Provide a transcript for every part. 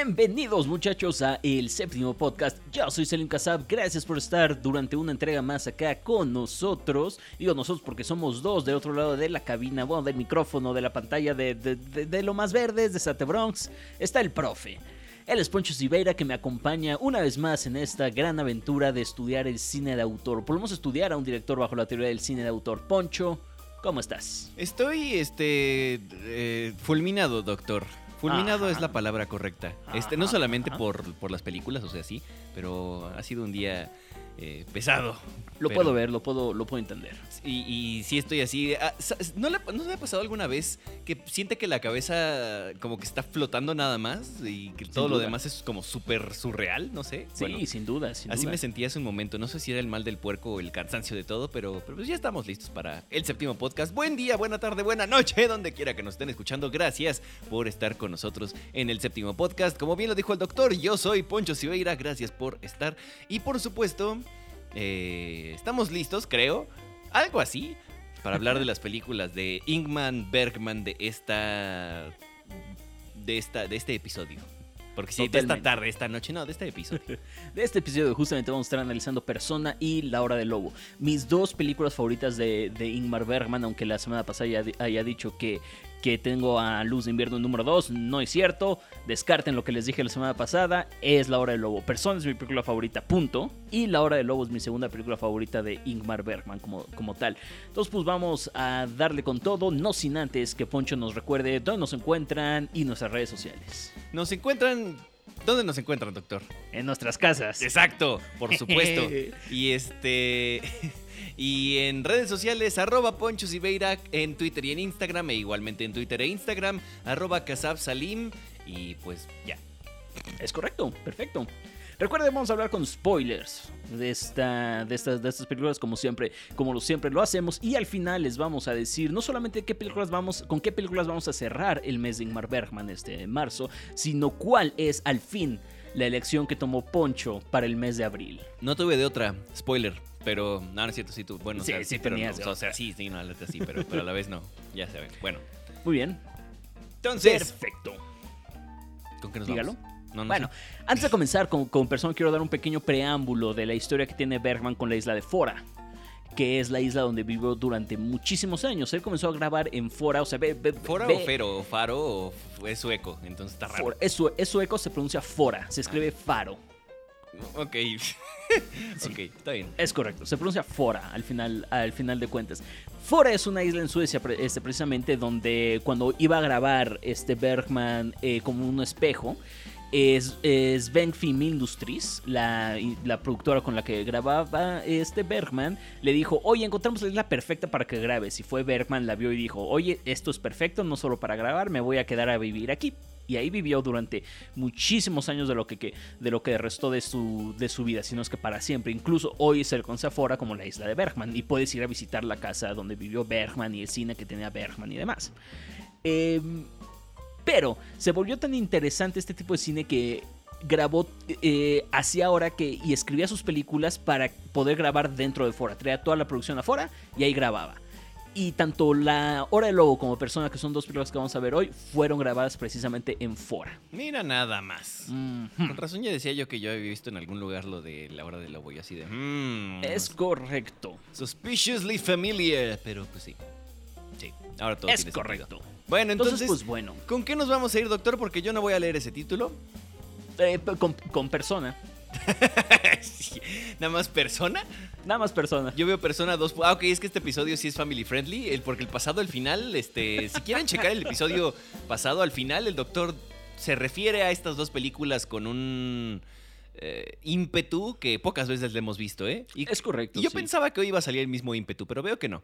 Bienvenidos muchachos a el séptimo podcast. Yo soy Selim Kasab. Gracias por estar durante una entrega más acá con nosotros. Digo nosotros porque somos dos del otro lado de la cabina, bueno, del micrófono, de la pantalla, de, de, de, de lo más verdes, de Sate Bronx. Está el profe. Él es Poncho Siveira que me acompaña una vez más en esta gran aventura de estudiar el cine de autor. Podemos estudiar a un director bajo la teoría del cine de autor. Poncho, ¿cómo estás? Estoy, este, eh, fulminado, doctor. Fulminado Ajá. es la palabra correcta. Este, no solamente por, por las películas, o sea, sí, pero ha sido un día eh, pesado. Lo Pero- puedo ver, lo puedo, lo puedo entender. Y, y sí estoy así. ah, ¿no, le, ¿No le ha pasado alguna vez que siente que la cabeza como que está flotando nada más y que todo lo demás es como súper surreal? No sé. Sí, Bueno, sin duda, sin Así duda. me sentí hace un momento. No sé si era el mal del puerco o el cansancio de todo, pero, pero pues ya estamos listos para el séptimo podcast. Buen día, buena tarde, buena noche, donde quiera que nos estén escuchando. Gracias por estar con nosotros en el séptimo podcast. Como bien lo dijo el doctor, yo soy Poncho Siveira. Gracias por estar. Y por supuesto, eh, estamos listos, creo. Algo así. Para hablar de las películas de Ingman Bergman de esta. De esta. de este episodio. Porque sí, de esta tarde, esta noche, no, de este episodio. De este episodio justamente vamos a estar analizando Persona y La Hora del Lobo. Mis dos películas favoritas de, de Ingmar Bergman, aunque la semana pasada ya haya dicho que, que tengo a Luz de Invierno número 2, no es cierto. Descarten lo que les dije la semana pasada, es La Hora del Lobo. Persona es mi película favorita, punto. Y La Hora del Lobo es mi segunda película favorita de Ingmar Bergman como, como tal. Entonces pues vamos a darle con todo, no sin antes que Poncho nos recuerde dónde nos encuentran y nuestras redes sociales. Nos encuentran. ¿Dónde nos encuentran, doctor? En nuestras casas. Exacto, por supuesto. y este. Y en redes sociales, arroba Poncho Siveira en Twitter y en Instagram, e igualmente en Twitter e Instagram, arroba Kasab Salim. Y pues ya. Es correcto, perfecto. Recuerden, vamos a hablar con spoilers de, esta, de, estas, de estas películas, como siempre, como lo siempre lo hacemos. Y al final les vamos a decir no solamente qué películas vamos, con qué películas vamos a cerrar el mes de Ingmar Bergman este marzo, sino cuál es al fin la elección que tomó Poncho para el mes de abril. No tuve de otra, spoiler. Pero, no, no es cierto, sí, tú. Bueno, o Sí, sea, sí pero tenías no, o sea, sí, sí, no, sí, pero, pero a la vez no. Ya saben. Bueno, Muy bien, entonces. perfecto. ¿Con qué nos Dígalo. vamos? No, no Bueno, sé. antes de comenzar con, con Persona, quiero dar un pequeño preámbulo de la historia que tiene Bergman con la isla de Fora. Que es la isla donde vivió durante muchísimos años. Él comenzó a grabar en Fora, o sea, ve, ve- ¿Fora o Fero? ¿O Faro o es sueco? Entonces está raro. Es, es sueco, se pronuncia Fora, se escribe Faro. Ok. ok, está bien. Es correcto, se pronuncia Fora al final, al final de cuentas. Fora es una isla en Suecia, este, precisamente, donde cuando iba a grabar este Bergman eh, como un espejo, es, es Sven Film Industries, la, productora con la que grababa este Bergman, le dijo, oye, encontramos la isla perfecta para que grabes. Y fue Bergman, la vio y dijo, oye, esto es perfecto, no solo para grabar, me voy a quedar a vivir aquí. Y ahí vivió durante muchísimos años de lo que, de lo que restó de su, de su vida, sino es que para siempre. Incluso hoy se conoce a Fora como la isla de Bergman y puedes ir a visitar la casa donde vivió Bergman y el cine que tenía Bergman y demás. Em, pero se volvió tan interesante este tipo de cine que grabó eh, hacia ahora que y escribía sus películas para poder grabar dentro de Fora. Traía toda la producción afuera y ahí grababa. Y tanto La Hora del Lobo como Persona, que son dos películas que vamos a ver hoy, fueron grabadas precisamente en Fora. Mira nada más. Mhm. Con razón ya decía yo que yo había visto en algún lugar lo de la hora del lobo y así de... "Mm, Es correcto. Suspiciously familiar. Pero pues sí. Sí, ahora todo es tiene sentido. Bueno, Entonces, entonces, pues bueno, ¿con qué nos vamos a ir, doctor? Porque yo no voy a leer ese título. eh, con, con Persona. Sí, Nada más persona. Nada más Persona. Yo veo persona 2. Ah, ok, es que este episodio sí es family friendly. El, porque el pasado al final, este. Si quieren checar el episodio pasado al final, el doctor se refiere a estas dos películas con un eh, ímpetu que pocas veces le hemos visto, ¿eh? Y, Es correcto. y yo sí. pensaba que hoy iba a salir el mismo ímpetu, pero veo que no.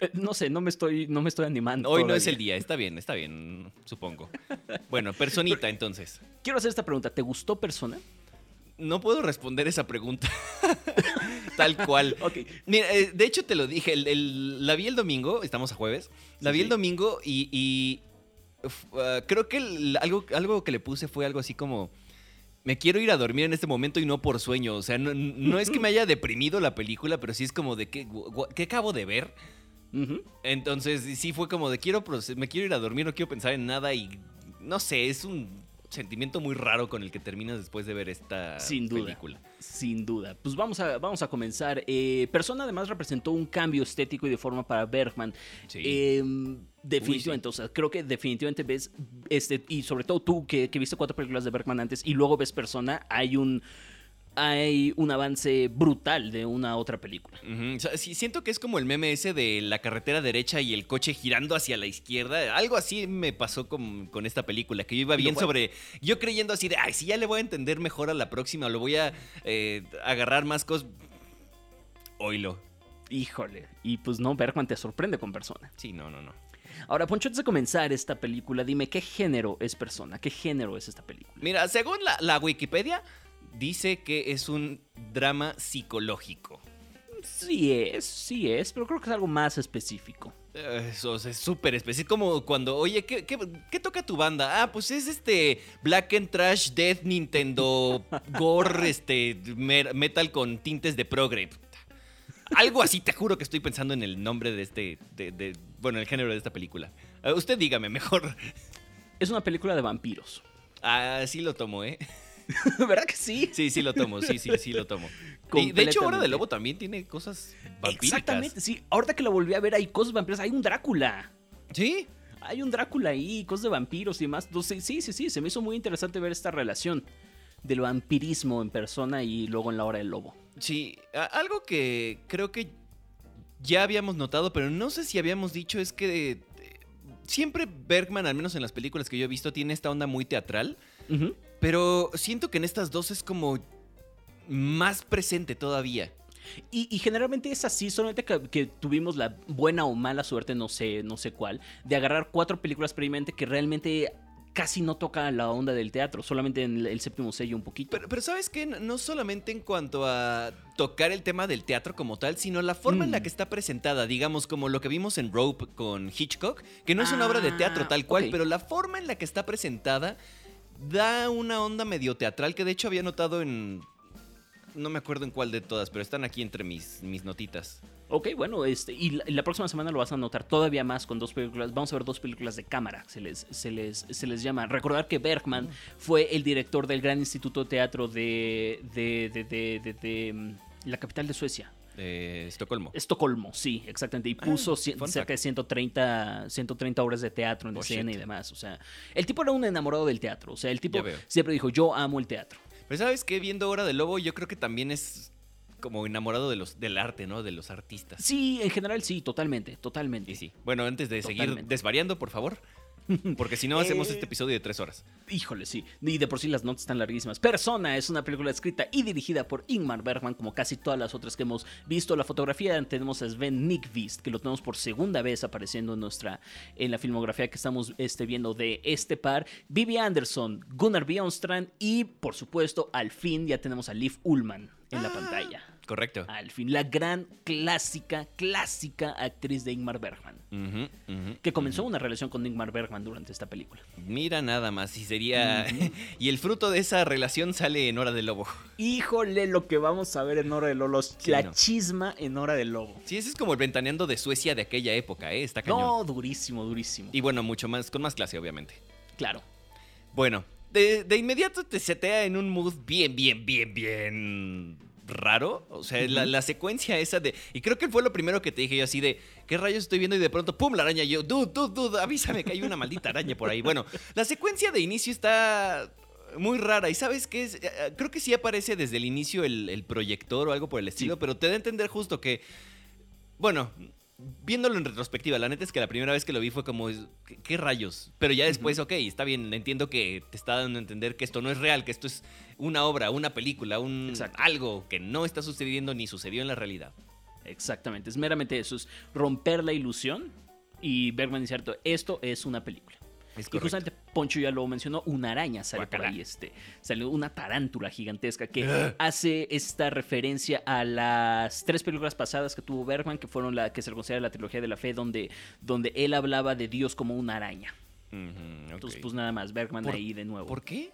Eh, no sé, no me estoy, no me estoy animando. Hoy no es el día, está bien, está bien, supongo. Bueno, personita entonces. Quiero hacer esta pregunta. ¿Te gustó Persona? No puedo responder esa pregunta. Tal cual. Ok. Mira, eh, de hecho te lo dije, el- el- la vi el domingo, estamos a jueves, la Sí, vi el domingo y, ah, creo que el- algo, algo que le puse fue algo así como, me quiero ir a dormir en este momento y no por sueño, o sea, no, no es que me haya deprimido la película, pero sí es como de, ¿qué, gu- qué acabo de ver? Ujú. Entonces sí fue como de, quiero, me quiero ir a dormir, no quiero pensar en nada y no sé, es un sentimiento muy raro con el que terminas después de ver esta Sin duda. película. Sin duda. Pues vamos a, vamos a comenzar. Eh, Persona además representó un cambio estético y de forma para Bergman. Sí. Eh, definitivamente, o sea, creo que definitivamente ves, este, y sobre todo tú que, que viste cuatro películas de Bergman antes y luego ves Persona, hay un, hay un avance brutal de una otra película. Ujú, o sea, sí, siento que es como el meme ese de la carretera derecha y el coche girando hacia la izquierda. Algo así me pasó con, con esta película, que yo iba bien sobre... Yo creyendo así de, ay, si ya le voy a entender mejor a la próxima, lo voy a eh, agarrar más cosas... Oilo. Híjole. Y pues no, Bergman te sorprende con Persona. Sí, no, no, no. Ahora, Poncho, antes de comenzar esta película, dime qué género es Persona, qué género es esta película. Mira, según la, la Wikipedia, dice que es un drama psicológico. Sí es, sí es, pero creo que es algo más específico. Eh, Eso es súper específico. Como cuando, oye, ¿qué, qué, qué toca tu banda? Ah, pues es este Black and Trash Death Nintendo Gore, este metal con tintes de progre. Algo así, te juro que estoy pensando en el nombre de este, de, de- bueno, el género de esta película. Eh, usted dígame mejor. Es una película de vampiros. Ah, sí lo tomo, ¿eh? ¿Verdad que sí? Sí, sí lo tomo, sí, sí, sí lo tomo. Y de hecho, Hora Completamente. de Lobo también tiene cosas vampíricas. Exactamente, sí. Ahorita que la volví a ver hay cosas vampiras, hay un Drácula. Sí, Hay un Drácula ahí, cosas de vampiros y demás. Entonces, sí, sí, sí, se me hizo muy interesante ver esta relación del vampirismo en persona y luego en la hora del lobo. Sí, algo que creo que ya habíamos notado, pero no sé si habíamos dicho, es que eh, siempre Bergman, al menos en las películas que yo he visto, tiene esta onda muy teatral, Ujú. Pero siento que en estas dos es como más presente todavía. Y, y generalmente es así, solamente que, que tuvimos la buena o mala suerte, no sé, no sé cuál, de agarrar cuatro películas previamente que realmente casi no tocan la onda del teatro, solamente en el, el séptimo sello un poquito. Pero, pero ¿sabes qué? No- solamente en cuanto a tocar el tema del teatro como tal, sino la forma en la Mm. que está presentada, digamos como lo que vimos en Rope con Hitchcock, que no es una obra de teatro Ah, tal cual, pero la forma en la que está presentada da una onda medio teatral que de hecho había notado en... No me acuerdo en cuál de todas, pero están aquí entre mis, mis notitas. Ok, bueno, este, y la, próxima semana lo vas a notar todavía más con dos películas. Vamos a ver dos películas de cámara, se les, se les, se les llama. Recordar que Bergman fue el director del Gran Instituto de Teatro de, de, de, de- de- de, mm, la capital de Suecia. Eh, Estocolmo. Estocolmo, sí, exactamente. Y puso Ah, cien- fun cerca fact. de 130, 130 horas de teatro en Oh, escena shit. y demás. O sea, el tipo era un enamorado del teatro. O sea, el tipo siempre dijo, yo amo el teatro. Pero ¿sabes qué? Viendo Hora del Lobo, yo creo que también es como enamorado de los, del arte, ¿no? De los artistas. Sí, en general sí, totalmente, totalmente. Y sí. Bueno, antes de seguir desvariando, por favor. Porque si no, hacemos Eh. este episodio de tres horas. Híjole, sí. Y de por sí las notas están larguísimas. Persona es una película escrita y dirigida por Ingmar Bergman, como casi todas las otras que hemos visto. La fotografía tenemos a Sven Nykvist, que lo tenemos por segunda vez apareciendo en nuestra en la filmografía que estamos este, viendo de este par. Vivi Anderson, Gunnar Bjornstrand y, por supuesto, al fin ya tenemos a Liv Ullmann en la Ah. pantalla. Correcto. Al fin, la gran clásica, clásica actriz de Ingmar Bergman. Que comenzó una relación con Ingmar Bergman durante esta película. Mira nada más. Y sería. Y el fruto de esa relación sale en Hora del Lobo. Híjole, lo que vamos a ver en Hora de Lolos. Sí, la no. chisma en Hora del Lobo. Sí, ese es como el ventaneando de Suecia de aquella época, ¿eh? Está cañón. No, durísimo, durísimo. Y bueno, mucho más, con más clase, obviamente. Claro. Bueno, de, de inmediato te setea en un mood bien, bien, bien, bien raro. O sea, la, la secuencia esa de... Y creo que fue lo primero que te dije yo así de... ¿Qué rayos estoy viendo? Y de pronto, ¡pum! La araña. Y yo, dude, dude, dude, avísame que hay una maldita araña por ahí. Bueno, la secuencia de inicio está muy rara. ¿Y sabes qué es? Eh, eh, Creo que sí aparece desde el inicio el, el proyector o algo por el estilo. Sí. Pero te da a entender justo que... Bueno, viéndolo en retrospectiva, la neta es que la primera vez que lo vi fue como, ¿qué, qué rayos? Pero ya después, ok, está bien, entiendo que te está dando a entender que esto no es real, que esto es una obra, una película, un Exacto. algo que no está sucediendo ni sucedió en la realidad. Exactamente. Es meramente eso. Es romper la ilusión y Bergman dice cierto, esto es una película. Es Y justamente Poncho ya lo mencionó, una araña sale por ahí, este, salió una tarántula gigantesca que Ugh. hace esta referencia a las tres películas pasadas que tuvo Bergman, que fueron la que se considera la trilogía de la fe, donde, donde él hablaba de Dios como una araña. Entonces, pues nada más, Bergman ahí de nuevo. ¿Por qué?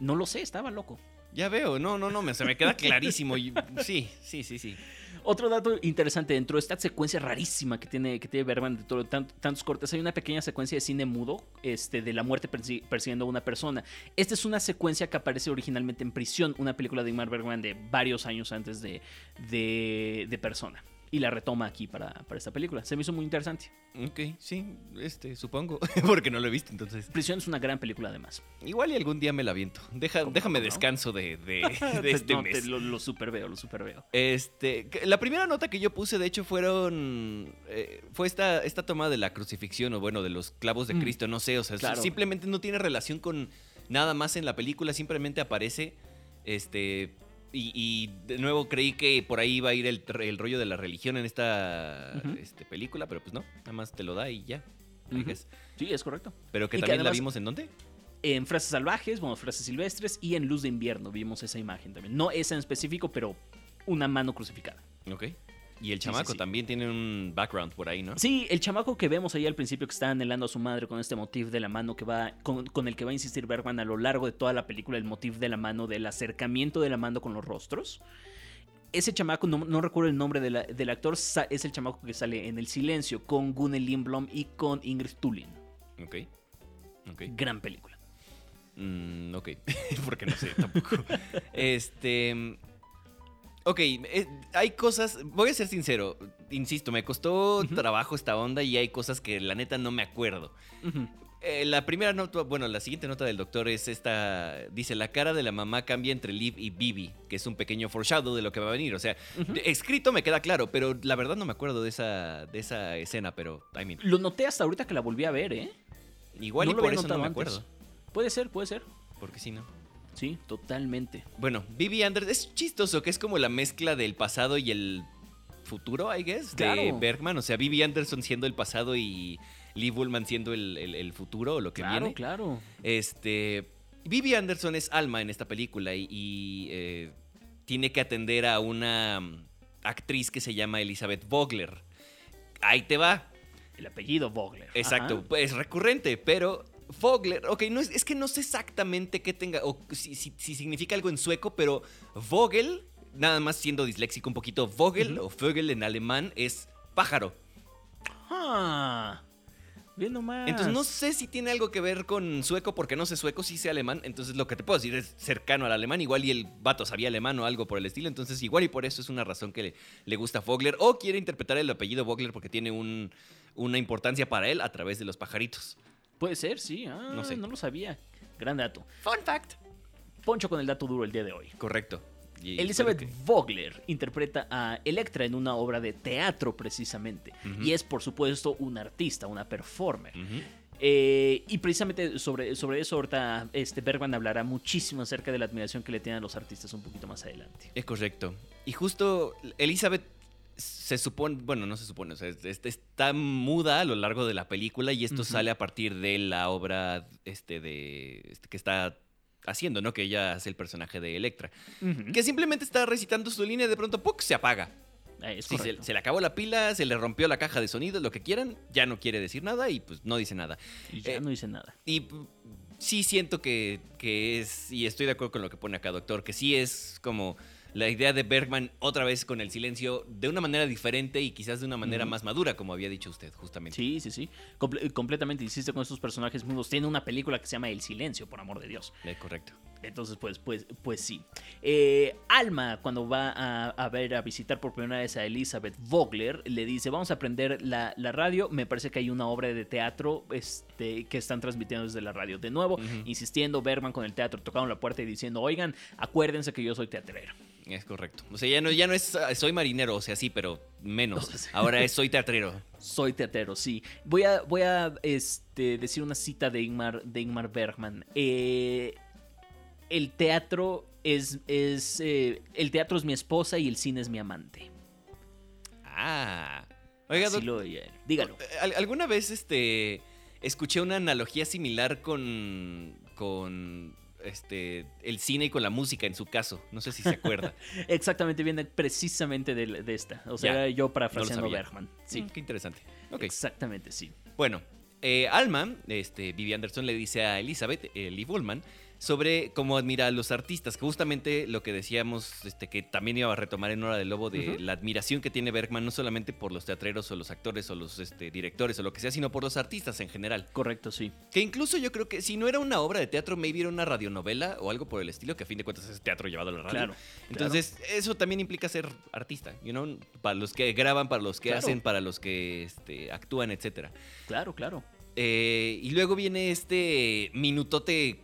No lo sé, estaba loco. Ya veo, no, no, no, me, se me queda clarísimo. sí, sí, sí, sí. Otro dato interesante dentro de esta secuencia rarísima que tiene, que tiene Bergman de todo- tant- tantos cortes, hay una pequeña secuencia de cine mudo este, de la muerte persi- persiguiendo a una persona. Esta es una secuencia que aparece originalmente en Prisión, una película de Ingmar Bergman de varios años antes de, de Persona. Y la retoma aquí para, para esta película. Se me hizo muy interesante. Ok, sí, este, supongo. Porque no lo he visto, entonces. Prisión es una gran película además. Igual y algún día me la aviento. Deja, ¿Cómo déjame no? descanso de, de, de este No, te- mes. lo, lo super veo, lo super veo. Este, la primera nota que yo puse, de hecho, fueron. eh, fue esta, esta toma de la crucifixión, o bueno, de los clavos de Mm. Cristo, no sé, o sea, Claro. simplemente no tiene relación con nada más en la película, simplemente aparece. Este. Y, y de nuevo creí que por ahí iba a ir el, el rollo de la religión en esta este, película, pero pues no, nada más te lo da y ya. Sí, es correcto. Pero que Y que también la vimos en dónde? En Frases Salvajes, bueno, Frases Silvestres y en Luz de Invierno vimos esa imagen también. No esa en específico, pero una mano crucificada. Ok. Y el Sí, sí, chamaco sí. también tiene un background por ahí, ¿no? Sí, el chamaco que vemos ahí al principio que está anhelando a su madre con este motif de la mano que va con, con el que va a insistir Bergman a lo largo de toda la película, el motif de la mano, del acercamiento de la mano con los rostros. Ese chamaco, no, no recuerdo el nombre de la- del actor, es el chamaco que sale en El Silencio con Gunnel Lindblom y con Ingrid Tullin. Ok. Ok. Gran película. Mm, ok, porque no sé tampoco. este. Ok, eh, hay cosas. Voy a ser sincero, insisto, me costó trabajo esta onda y hay cosas que la neta no me acuerdo. Eh, la primera nota, bueno, la siguiente nota del doctor es esta. Dice: La cara de la mamá cambia entre Liv y Bibi, que es un pequeño foreshadow de lo que va a venir. O sea, escrito me queda claro, pero la verdad no me acuerdo de esa, de esa escena, pero, I mean, Lo noté hasta ahorita que la volví a ver, ¿eh? igual No y por eso no me antes. acuerdo. Puede ser, puede ser. Porque si no. Sí, totalmente. Bueno, Bibi Anders es chistoso, que es como la mezcla del pasado y el futuro, I guess, de Claro. Bergman. O sea, Bibi Anderson siendo el pasado y Lee Bullman siendo el, el- el futuro o lo que claro, viene. claro. Este. Bibi Anderson es Alma en esta película y, y, eh, tiene que atender a una actriz que se llama Elizabeth Vogler. Ahí te va. El apellido Vogler. Exacto, Ajá. es recurrente, pero Vogler, ok, no es, es que no sé exactamente qué tenga, o si, si- si significa algo en sueco, pero Vogel, nada más siendo disléxico un poquito, Vogel o Vögel en alemán es pájaro. Ah, bien nomás. Entonces no sé si tiene algo que ver con sueco, porque no sé sueco, sí sé alemán, entonces lo que te puedo decir es cercano al alemán, igual y el vato sabía alemán o algo por el estilo, entonces igual y por eso es una razón que le, le gusta Vogler, o quiere interpretar el apellido Vogler porque tiene un- una importancia para él a través de los pajaritos. Puede ser, sí. Ah, No sé. No lo sabía. Gran dato. Fun fact. Poncho con el dato duro el día de hoy. Correcto. Y Elizabeth que- Vogler interpreta a Electra en una obra de teatro precisamente. Y es, por supuesto, un artista, una performer. Eh, y precisamente sobre, sobre eso ahorita este Bergman hablará muchísimo acerca de la admiración que le tienen a los artistas un poquito más adelante. Es correcto. Y justo Elizabeth se supone, bueno, no se supone, o sea, es- es- está muda a lo largo de la película y esto sale a partir de la obra este de este, que está haciendo, ¿no? Que ella hace el personaje de Electra. Que simplemente está recitando su línea y de pronto ¡puc! se apaga. Eh, Sí, se, le acabó la pila, se le rompió la caja de sonido, lo que quieran, ya no quiere decir nada y pues no dice nada. Y ya eh, no dice nada. Y p- sí siento que, que es, y estoy de acuerdo con lo que pone acá, doctor, que sí es como la idea de Bergman otra vez con el silencio de una manera diferente y quizás de una manera más madura, como había dicho usted, justamente. Sí, sí, sí. Comple- completamente hiciste con estos personajes mudos. Tiene una película que se llama El Silencio, por amor de Dios. Eh, correcto. Entonces, pues, pues, pues sí. Eh, Alma, cuando va a, a ver, a visitar por primera vez a Elizabeth Vogler, le dice, vamos a aprender la, la radio. Me parece que hay una obra de teatro este, que están transmitiendo desde la radio. De nuevo, insistiendo, Bergman con el teatro, tocaron la puerta y diciendo, oigan, acuérdense que yo soy teatrero. Es correcto. O sea, ya no, ya no es soy marinero, o sea, sí, pero menos. Ahora es soy teatrero. Soy teatrero, sí. Voy a, voy a este, decir una cita de Ingmar, de Ingmar Bergman. Eh, el teatro es, es eh, el teatro es mi esposa y el cine es mi amante. Ah. Oiga, Así lo. Dígalo. ¿al- ¿alguna vez este escuché una analogía similar con con este el cine y con la música en su caso? No sé si se acuerda. Exactamente, viene precisamente de, de esta. O sea, Ya, yo no parafraseando sabía. Bergman. Sí, Mm, qué interesante. Ok. exactamente, sí. Bueno, eh, Alma, este, Vivi Anderson le dice a Elizabeth, eh, Lee Bullman, sobre cómo admira a los artistas, que justamente lo que decíamos, este, que también iba a retomar en Hora del Lobo, de la admiración que tiene Bergman, no solamente por los teatreros o los actores o los este, directores o lo que sea, sino por los artistas en general. Correcto, sí. Que incluso yo creo que si no era una obra de teatro, maybe era una radionovela o algo por el estilo, que a fin de cuentas es teatro llevado a la radio. Claro. Entonces, eso también implica ser artista, you know? Para los que graban, para los que Claro. hacen, para los que este, actúan, etcétera. Claro, claro. Eh, y luego viene este minutote,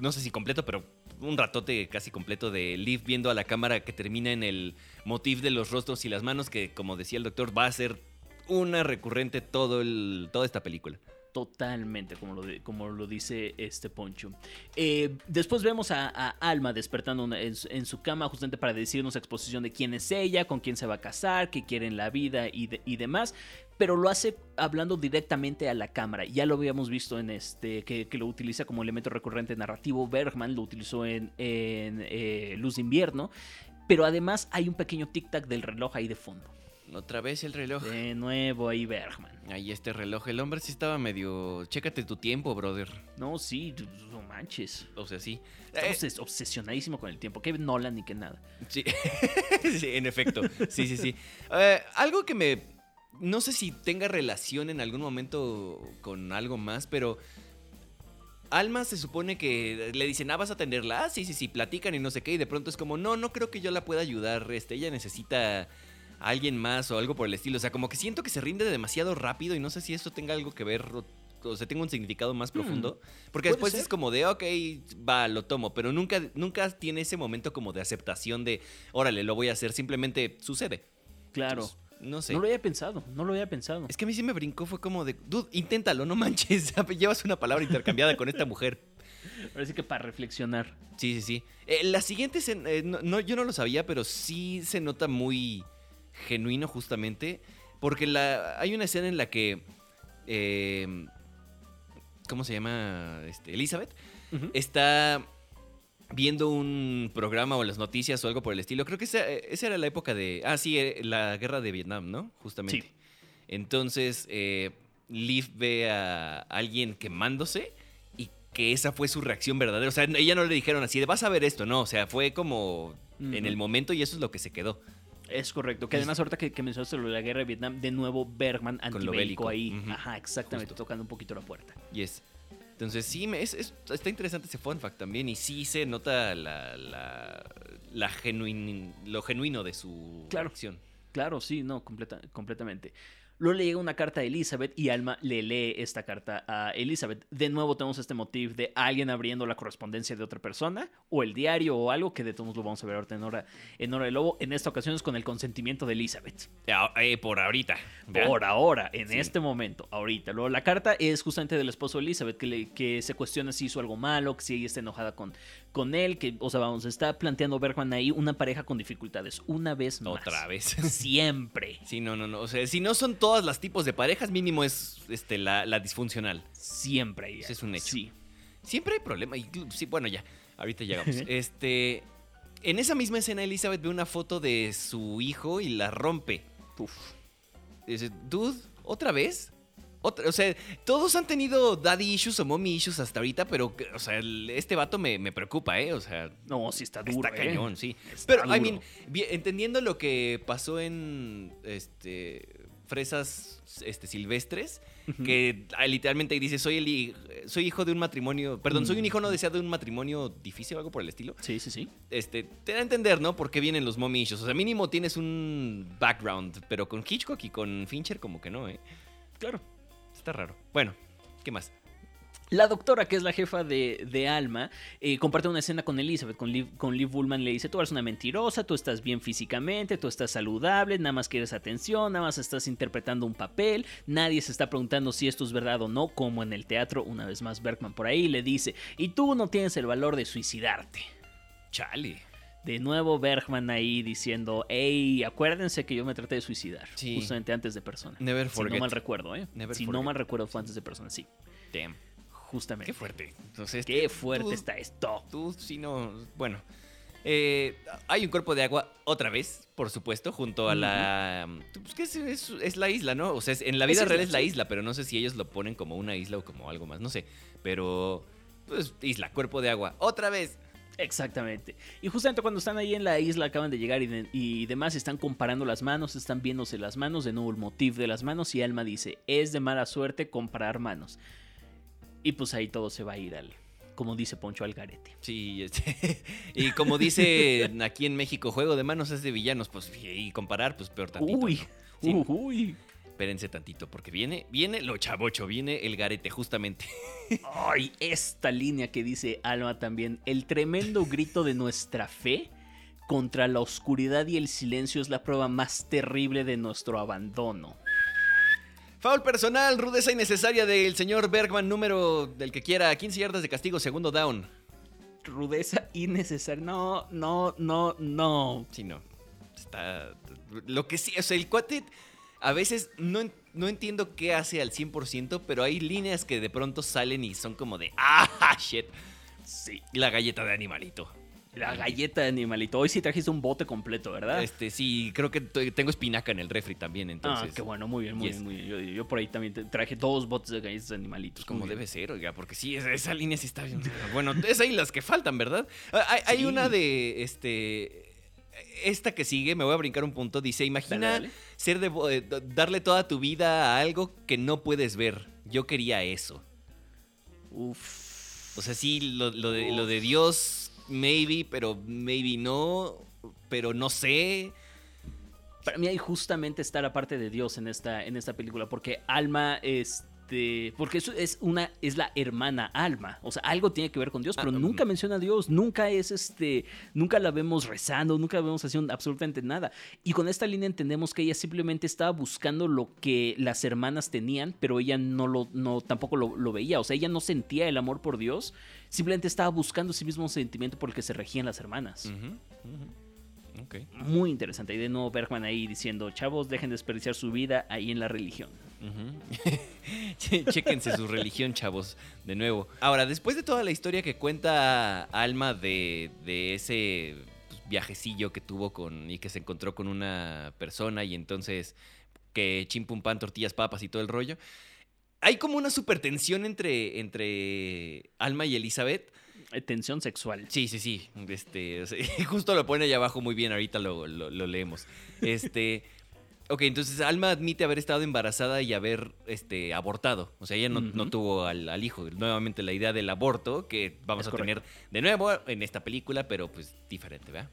no sé si completo, pero un ratote casi completo de Liv viendo a la cámara que termina en el motif de los rostros y las manos, que como decía el doctor, va a ser una recurrente todo el, toda esta película. Totalmente, como lo, como lo dice este Poncho. Eh, después vemos a, Alma despertando en, su- cama justamente para decirnos exposición de quién es ella, con quién se va a casar, qué quiere en la vida y demás. Pero lo hace hablando directamente a la cámara. Ya lo habíamos visto en este, que, que lo utiliza como elemento recurrente narrativo. Bergman lo utilizó en, en, eh, Luz de Invierno. Pero además hay un pequeño tic-tac del reloj ahí de fondo. Otra vez el reloj. De nuevo ahí Bergman. Ahí este reloj. El hombre sí estaba medio... Chécate tu tiempo, brother. No, sí, no manches. O sea, sí. Está Eh, obses- obsesionadísimo con el tiempo. Que Nolan ni que nada. Sí, Sí, en efecto. Sí, sí, sí. Eh, algo que me. No sé si tenga relación en algún momento con algo más, pero. Alma se supone que le dicen, ah, vas a atenderla. Ah, sí, sí, sí, platican y no sé qué. Y de pronto es como, no, no creo que yo la pueda ayudar. Este, ella necesita a alguien más o algo por el estilo. O sea, como que siento que se rinde demasiado rápido y no sé si eso tenga algo que ver. O, sea, tenga un significado más profundo. Porque después ser. es como de, ok, va, lo tomo. Pero nunca, nunca tiene ese momento como de aceptación de, órale, lo voy a hacer. Simplemente sucede. Claro. Entonces, no sé. No lo había pensado, no lo había pensado. Es que a mí sí me brincó, fue como de, dude, inténtalo, no manches. Llevas una palabra intercambiada con esta mujer. Parece que para reflexionar. Sí, sí, sí. Eh, la siguiente, escena, eh, no, no, yo no lo sabía, pero sí se nota muy genuino justamente. Porque la, hay una escena en la que... eh, ¿Cómo se llama? Este, Elizabeth. Está viendo un programa o las noticias o algo por el estilo. Creo que esa, esa era la época de... Ah, sí, eh, la guerra de Vietnam, ¿no? Justamente. Sí. Entonces, eh, Liv ve a alguien quemándose y que esa fue su reacción verdadera. O sea, ella no le dijeron así de vas a ver esto, no. O sea, fue como en el momento y eso es lo que se quedó. Es correcto. Que además, ahorita que, que mencionaste lo de la guerra de Vietnam, de nuevo Bergman antibélico bélico. ahí. Ajá, exactamente, Justo. tocando un poquito la puerta. Y es. Entonces, sí, me- es, es- está interesante ese fun fact también. Y sí se nota la, la, la genuin- lo genuino de su Claro. acción. Claro, sí, no, completa- completamente. Luego le llega una carta a Elizabeth y Alma le lee esta carta a Elizabeth. De nuevo tenemos este motivo de alguien abriendo la correspondencia de otra persona o el diario o algo que de todos lo vamos a ver ahorita en hora, en hora de lobo. En esta ocasión es con el consentimiento de Elizabeth. Eh, por ahorita. ¿verdad? Por ahora, en Sí. este momento, ahorita. Luego, la carta es justamente del esposo de Elizabeth, que, le- que se cuestiona si hizo algo malo, que si ella está enojada con, con él, que, o sea, vamos, está planteando Bergman ahí una pareja con dificultades, una vez más. Otra vez. Siempre, Sí, no, no, no. O sea, si no son todas las tipos de parejas, mínimo es este, la, la disfuncional. siempre. hay Ese es un hecho. Sí, Siempre hay problema. Sí, bueno, ya. Ahorita llegamos. este. En esa misma escena, Elizabeth ve una foto de su hijo y la rompe. Uf. Dice, dude, ¿otra vez? Otra, o sea, todos han tenido daddy issues o mommy issues hasta ahorita, pero, o sea, este vato me, me preocupa, ¿eh? O sea, No, sí está duro. está ¿eh? cañón, sí. Está Pero, I mean, entendiendo lo que pasó en, este, fresas, este, silvestres, que ah, literalmente dice, soy, el, soy hijo de un matrimonio, perdón, soy un hijo no Mm. deseado de un matrimonio difícil o algo por el estilo. Sí, sí, sí. Este, te da a entender, ¿no? Por qué vienen los mommy issues. O sea, mínimo tienes un background, pero con Hitchcock y con Fincher como que no, ¿eh? Claro. Está raro. Bueno, ¿qué más? La doctora, que es la jefa de, de Alma, eh, comparte una escena con Elizabeth, con Liv, con Liv Bullman. Le dice, tú eres una mentirosa, tú estás bien físicamente, tú estás saludable, nada más quieres atención, nada más estás interpretando un papel, nadie se está preguntando si esto es verdad o no, como en el teatro, una vez más Bergman por ahí le dice, y tú no tienes el valor de suicidarte. Chale. De nuevo Bergman ahí diciendo, hey, acuérdense que yo me traté de suicidar, Sí. justamente antes de persona. Never Si forget. no mal recuerdo, ¿eh? Never si no mal recuerdo fue antes de persona, sí, Damn. justamente. Qué fuerte. Entonces, Qué fuerte tú- está esto. Tú, si no. Bueno. Eh, hay un cuerpo de agua otra vez, por supuesto, junto a la. Pues que es, es- es la isla, ¿no? O sea, es- en la vida real es la isla, pero no sé si ellos lo ponen como una isla o como algo más, no sé. Pero. Pues isla, cuerpo de agua. Otra vez. Exactamente. Y justamente cuando están ahí en la isla, acaban de llegar y, de- y demás, están comparando las manos, están viéndose las manos, de nuevo el motif de las manos, y Alma dice, es de mala suerte comparar manos. Y pues ahí todo se va a ir al, como dice Poncho Algarete. Sí, este, y como dice aquí en México, juego de manos es de villanos, pues y comparar, pues peor tantito. Uy, ¿no? Sí. uy. Espérense tantito, porque viene, viene lo chavocho, viene el garete, justamente. Ay, esta línea que dice Alma también, el tremendo grito de nuestra fe contra la oscuridad y el silencio es la prueba más terrible de nuestro abandono. Foul personal, rudeza innecesaria del señor Bergman, número del que quiera, 15 yardas de castigo, segundo down. Rudeza innecesaria. No, no, no, no. Sí, no. Está. Lo que sí, o sea, el cuate. A veces no, no entiendo qué hace al 100%, pero hay líneas que de pronto salen y son como de. ¡Ah, shit! Sí. La galleta de animalito. La galleta de animalito. Hoy sí trajiste un bote completo, ¿verdad? Este, sí, creo que tengo espinaca en el refri también, entonces. ah, qué bueno, muy bien, muy yes. bien, muy bien. Yo, yo por ahí también traje dos botes de galletas de animalitos. Como debe ser, oiga, porque sí, esa, esa línea sí está bien. Bueno, es ahí las que faltan, ¿verdad? Ah, Hay, hay una de, este, esta que sigue, me voy a brincar un punto, dice, imagina Dale, dale. ser de, eh, darle toda tu vida a algo que no puedes ver. Yo quería eso. Uf. O sea, sí, lo, lo de, lo de Dios, maybe, pero maybe no, pero no sé. Para mí hay justamente está la parte de Dios en esta, en esta película, porque Alma, este, porque eso es una, es la hermana Alma, o sea, algo tiene que ver con Dios, pero Ah, nunca menciona a Dios, nunca es este, nunca la vemos rezando, nunca la vemos haciendo absolutamente nada. Y con esta línea entendemos que ella simplemente estaba buscando lo que las hermanas tenían, pero ella no lo, no, tampoco lo, lo veía, o sea, ella no sentía el amor por Dios, simplemente estaba buscando ese mismo sentimiento por el que se regían las hermanas. Muy interesante. Y de nuevo Bergman ahí diciendo, chavos, dejen de desperdiciar su vida ahí en la religión. Che- Chéquense su religión, chavos, de nuevo. Ahora, después de toda la historia que cuenta Alma de, de ese pues, viajecillo que tuvo con y que se encontró con una persona y entonces que chimpum pan, tortillas, papas y todo el rollo, hay como una super tensión entre, entre Alma y Elizabeth. Eh, Tensión sexual. Sí, sí, sí. Este, justo lo pone allá abajo muy bien, ahorita lo, lo- lo leemos. Este. Ok, entonces Alma admite haber estado embarazada y haber este, abortado. O sea, ella no, no tuvo al, al hijo. Nuevamente la idea del aborto, que vamos Es a correcto. tener de nuevo en esta película, pero pues diferente, ¿verdad?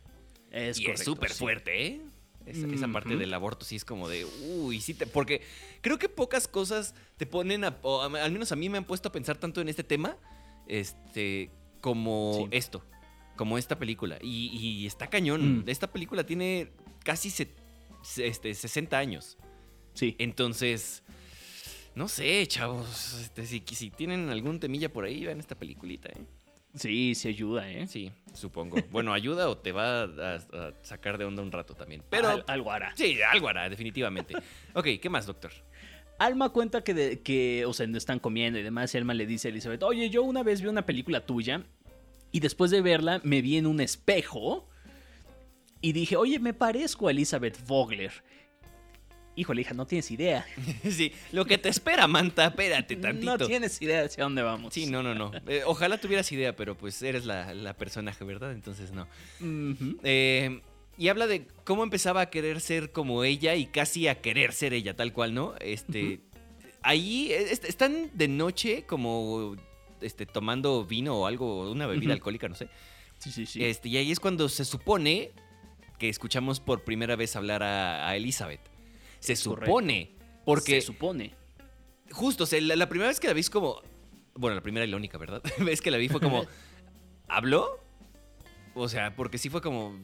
Es y correcto, es súper sí. fuerte, ¿eh? Esa, esa parte del aborto sí es como de, uy, sí, te, porque creo que pocas cosas te ponen a, o a- al menos a mí me han puesto a pensar tanto en este tema, este, como Sí. esto, como esta película. Y, y está cañón. Mm. Esta película tiene casi se- se- este, 60 años. Sí. Entonces, no sé, chavos, este, si, si tienen algún temilla por ahí, vean esta peliculita, ¿eh? Sí, sí ayuda, ¿eh? Sí, supongo. Bueno, ayuda o te va a, a sacar de onda un rato también. Pero Al- algo hará. sí, algo hará, definitivamente. Ok, ¿qué más, doctor? Alma cuenta que, de- que, o sea, no están comiendo y demás. Y Alma le dice a Elizabeth, oye, yo una vez vi una película tuya y después de verla me vi en un espejo y dije, oye, me parezco a Elizabeth Vogler. Híjole, hija, no tienes idea. Sí, lo que te espera, Manta, espérate tantito. No tienes idea hacia dónde vamos. Sí, no, no, no. Eh, ojalá tuvieras idea, pero pues eres la, la personaje, ¿verdad? Entonces no. Eh, y habla de cómo empezaba a querer ser como ella y casi a querer ser ella, tal cual, ¿no? Este. Ahí est- están de noche como este, tomando vino o algo, una bebida alcohólica, no sé. Sí, sí, sí. Este, y ahí es cuando se supone que escuchamos por primera vez hablar a, a Elizabeth. Se Es correcto. supone. Porque Se supone. justo, o sea, la, la primera vez que la vi es como. Bueno, la primera y la única, ¿verdad? vez que la vi fue como. ¿Habló? O sea, porque sí fue como.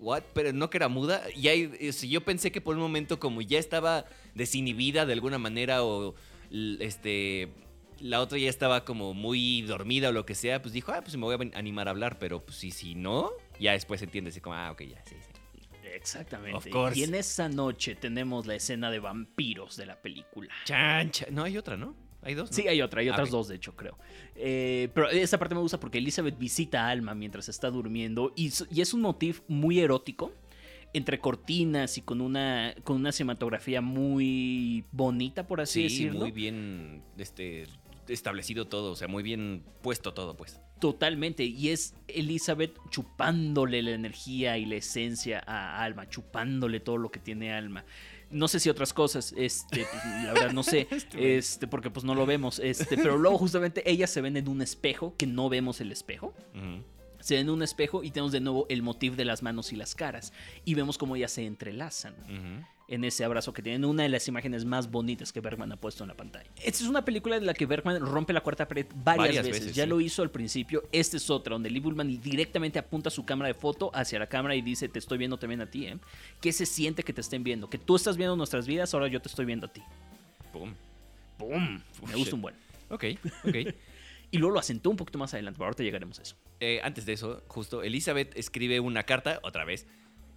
¿What? Pero no que era muda. Y ahí, sea, yo pensé que por un momento, como ya estaba desinhibida de alguna manera, o este. La otra ya estaba como muy dormida o lo que sea, pues dijo, ah, pues me voy a animar a hablar, pero pues sí, si no, ya después entiende así como, ah, ok, ya, sí, sí. Exactamente. Of course. Y en esa noche tenemos la escena de vampiros de la película. Chan, chan. No, hay otra, ¿no? Hay dos. ¿no? Sí, hay otra, hay Ah, otras dos, de hecho, creo. Eh, pero esa parte me gusta porque Elizabeth visita a Alma mientras está durmiendo y es un motif muy erótico, entre cortinas y con una, con una cinematografía muy bonita, por así Sí, decirlo. muy bien, este, establecido todo, o sea, muy bien puesto todo, pues. Totalmente, y es Elizabeth chupándole la energía y la esencia a Alma, chupándole todo lo que tiene Alma. No sé si otras cosas, este, pues, la verdad no sé, este, porque pues no lo vemos, este, pero luego justamente ellas se ven en un espejo que no vemos el espejo. Se ven en un espejo y tenemos de nuevo el motif de las manos y las caras. Y vemos cómo ellas se entrelazan. En ese abrazo que tienen. Una de las imágenes más bonitas que Bergman ha puesto en la pantalla. Esta es una película en la que Bergman rompe la cuarta pared varias, Varias veces. veces, Ya sí. lo hizo al principio. Esta es otra, donde Lee Bullman directamente apunta su cámara de foto hacia la cámara y dice: Te estoy viendo también a ti, ¿eh? ¿Qué se siente que te estén viendo? Que tú estás viendo nuestras vidas, ahora yo te estoy viendo a ti. Pum. ¡Pum! Oh, Me shit. gusta un buen. Ok, ok. Y luego lo asentó un poquito más adelante, pero ahorita llegaremos a eso. Eh, antes de eso, justo, Elizabeth escribe una carta, otra vez.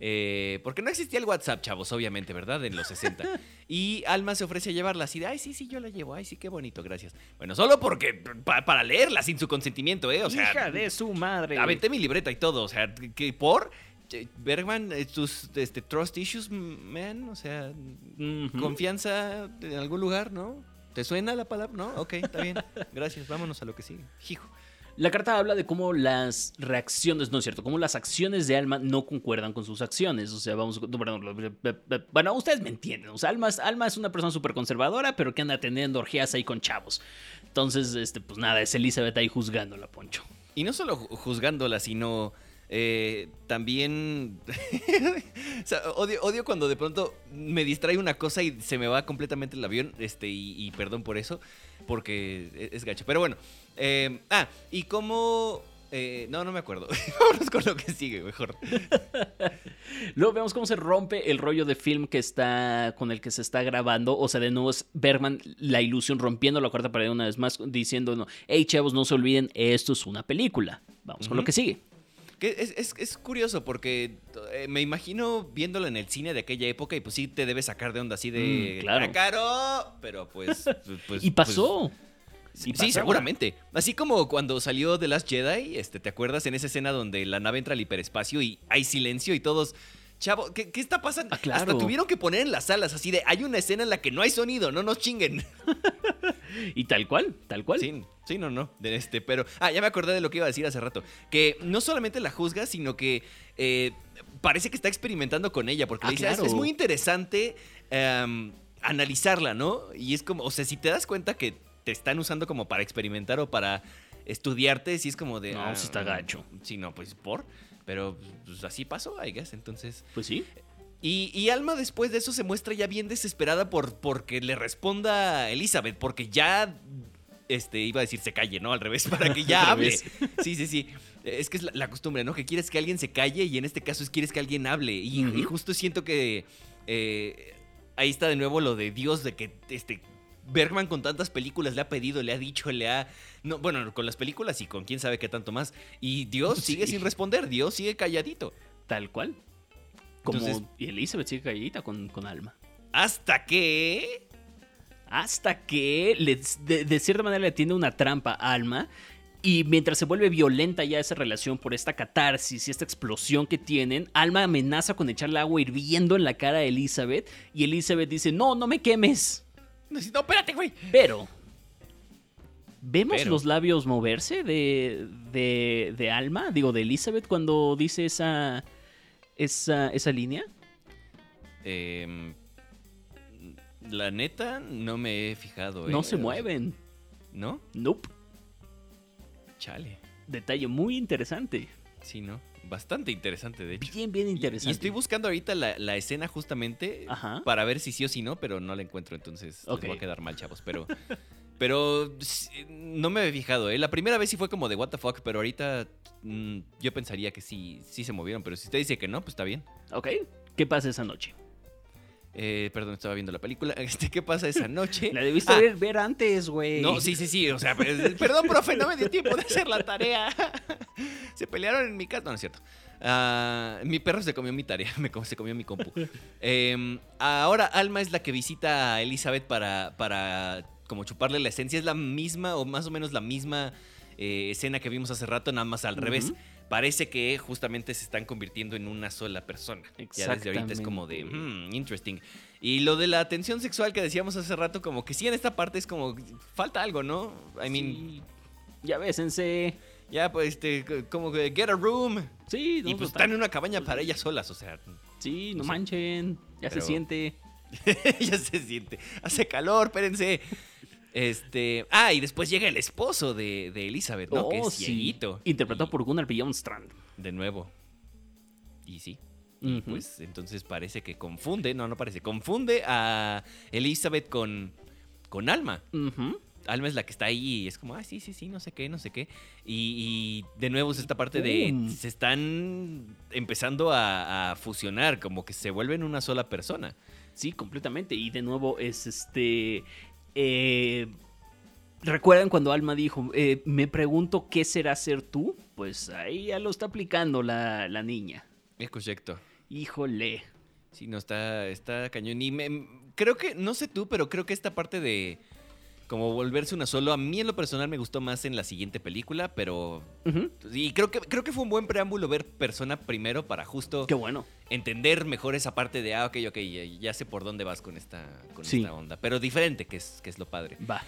Eh, porque no existía el WhatsApp, chavos, obviamente, ¿verdad? En los 60. Y Alma se ofrece a llevarla así de, ay, sí, sí, yo la llevo, ay, sí, qué bonito, gracias. Bueno, solo porque, pa- para leerla sin su consentimiento, ¿eh? O sea, ¡Hija de su madre! aventé mi libreta y todo, o sea, que por... eh, Bergman, eh, tus este, trust issues, man, o sea, confianza en algún lugar, ¿no? ¿Te suena la palabra? No, ok, está bien. Gracias, vámonos a lo que sigue. Hijo. La carta habla de cómo las reacciones, no es cierto, cómo las acciones de Alma no concuerdan con sus acciones. O sea, vamos, perdón, bueno, ustedes me entienden. O sea, Alma es, es una persona súper conservadora, pero que anda teniendo orgías ahí con chavos. Entonces, este, pues nada, es Elizabeth ahí juzgándola, Poncho. Y no solo ju- juzgándola, sino eh, también... o sea, odio, odio cuando de pronto me distrae una cosa y se me va completamente el avión, este, y, perdón por eso, porque e- es gacho. Pero bueno, eh, ah, y cómo... eh, no, no me acuerdo. Vámonos con lo que sigue, mejor. Luego vemos cómo se rompe el rollo de film que está con el que se está grabando. O sea, de nuevo es Bergman la ilusión rompiendo la cuarta pared una vez más, diciendo, no, hey chavos, no se olviden, esto es una película. Vamos con lo que sigue. Que es, es- es curioso porque eh, me imagino viéndolo en el cine de aquella época y pues sí te debe sacar de onda así de... Mm, claro. "Ah, caro! Pero pues... pues- y pues, pasó. Sí, sí, seguramente. Así como cuando salió The Last Jedi, este, ¿te acuerdas en esa escena donde la nave entra al hiperespacio y hay silencio y todos... Chavo, ¿qué, qué está pasando? Ah, claro. Hasta tuvieron que poner en las salas así de... Hay una escena en la que no hay sonido, no nos chinguen. Y tal cual, tal cual. Sí, sí, no, no. De este, pero... Ah, ya me acordé de lo que iba a decir hace rato. Que no solamente la juzga, sino que eh, parece que está experimentando con ella. Porque Ah, le dice, "Es- claro. es muy interesante em, analizarla, ¿no? Y es como, o sea, si te das cuenta que te están usando como para experimentar o para estudiarte, sí es como de... No, sí está gacho. Sí, no, pues por... Pero pues, así pasó, I guess. Entonces... Pues sí. Y, y Alma después de eso se muestra ya bien desesperada por porque le responda Elizabeth, porque ya, este, iba a decir se calle, ¿no? Al revés, para que ya hable. Sí, sí, sí. Es que es la, la costumbre, ¿no? Que quieres que alguien se calle y en este caso es quieres que alguien hable. Y, y justo siento que eh, ahí está de nuevo lo de Dios, de que este... Bergman con tantas películas le ha pedido, le ha dicho, le ha... No, bueno, con las películas y con quién sabe qué tanto más. Y Dios sigue Sí. sin responder, Dios sigue calladito. Tal cual. Como Entonces- Elizabeth sigue calladita con, con Alma. Hasta que... Hasta que le- de, de cierta manera le tiene una trampa a Alma. Y mientras se vuelve violenta ya esa relación por esta catarsis y esta explosión que tienen, Alma amenaza con echarle agua hirviendo en la cara a Elizabeth. Y Elizabeth dice: No, no me quemes. No, espérate, güey. Pero. ¿Vemos Pero. los labios moverse de, de, de Alma? Digo, de Elizabeth cuando dice esa, esa, esa línea. Em, la neta, no me he fijado. ¿eh? No se mueven. ¿No? Nope. Chale. Detalle muy interesante. Sí, ¿no? Bastante interesante, de hecho. Bien, bien interesante. Y estoy buscando ahorita la, la escena justamente Ajá. para ver si sí o si no, pero no la encuentro, entonces Ok. les voy a quedar mal, chavos. Pero, pero no me he fijado, ¿eh? La primera vez sí fue como de what the fuck, pero ahorita mm, yo pensaría que sí, sí se movieron. Pero si usted dice que no, pues está bien. Ok. ¿Qué pasa esa noche? Eh, perdón, estaba viendo la película. Este, ¿Qué pasa esa noche? La debiste Ah, ver, ver antes, güey. No, sí, sí, sí. O sea, pues, perdón, profe, no me dio tiempo de hacer la tarea. Se pelearon en mi casa. No, no es cierto. Ah, mi perro se comió mi tarea, me se comió mi compu. Em, ahora Alma es la que visita a Elizabeth para, para como chuparle la esencia. Es la misma o más o menos la misma eh, escena que vimos hace rato, nada más al revés. parece que justamente se están convirtiendo en una sola persona. Ya desde ahorita es como de, hmm, interesting. Y lo de la atención sexual que decíamos hace rato, como que sí, en esta parte es como, falta algo, ¿no? I mean, Sí. Ya bésense. Ya, pues, este, como que get a room. Sí, no, y pues total. están en una cabaña para ellas solas, o sea, Sí, no manchen. Ya Pero- se siente. ya se siente. Hace calor, espérense. Este. Ah, y después llega el esposo de, de Elizabeth, ¿no? que Oh, es sí. cieguito. Interpretado Y- por Gunnar Bjornstrand. De nuevo. Y sí. Ujú. pues entonces parece que confunde, no, no parece, confunde a Elizabeth con, con Alma. Ujú. Alma es la que está ahí y es como, ah, sí, sí, sí, no sé qué, no sé qué. Y, y de nuevo es esta parte de, Pum. se están empezando a, a fusionar, como que se vuelven una sola persona. Sí, completamente. Y de nuevo es este. eh, ¿Recuerdan cuando Alma dijo, eh, me pregunto qué será ser tú? Pues ahí ya lo está aplicando la, la niña. Es correcto. Híjole. Sí, no, está, está cañón. Y me- creo que, no sé tú, pero creo que esta parte de como volverse una solo, a mí en lo personal me gustó más en la siguiente película, pero... Y creo que, creo que fue un buen preámbulo ver Persona primero para justo Qué bueno. entender mejor esa parte de, ah, ok, ok, ya, ya sé por dónde vas con esta, con Sí. esta onda. Pero diferente, que es, que es lo padre. Va.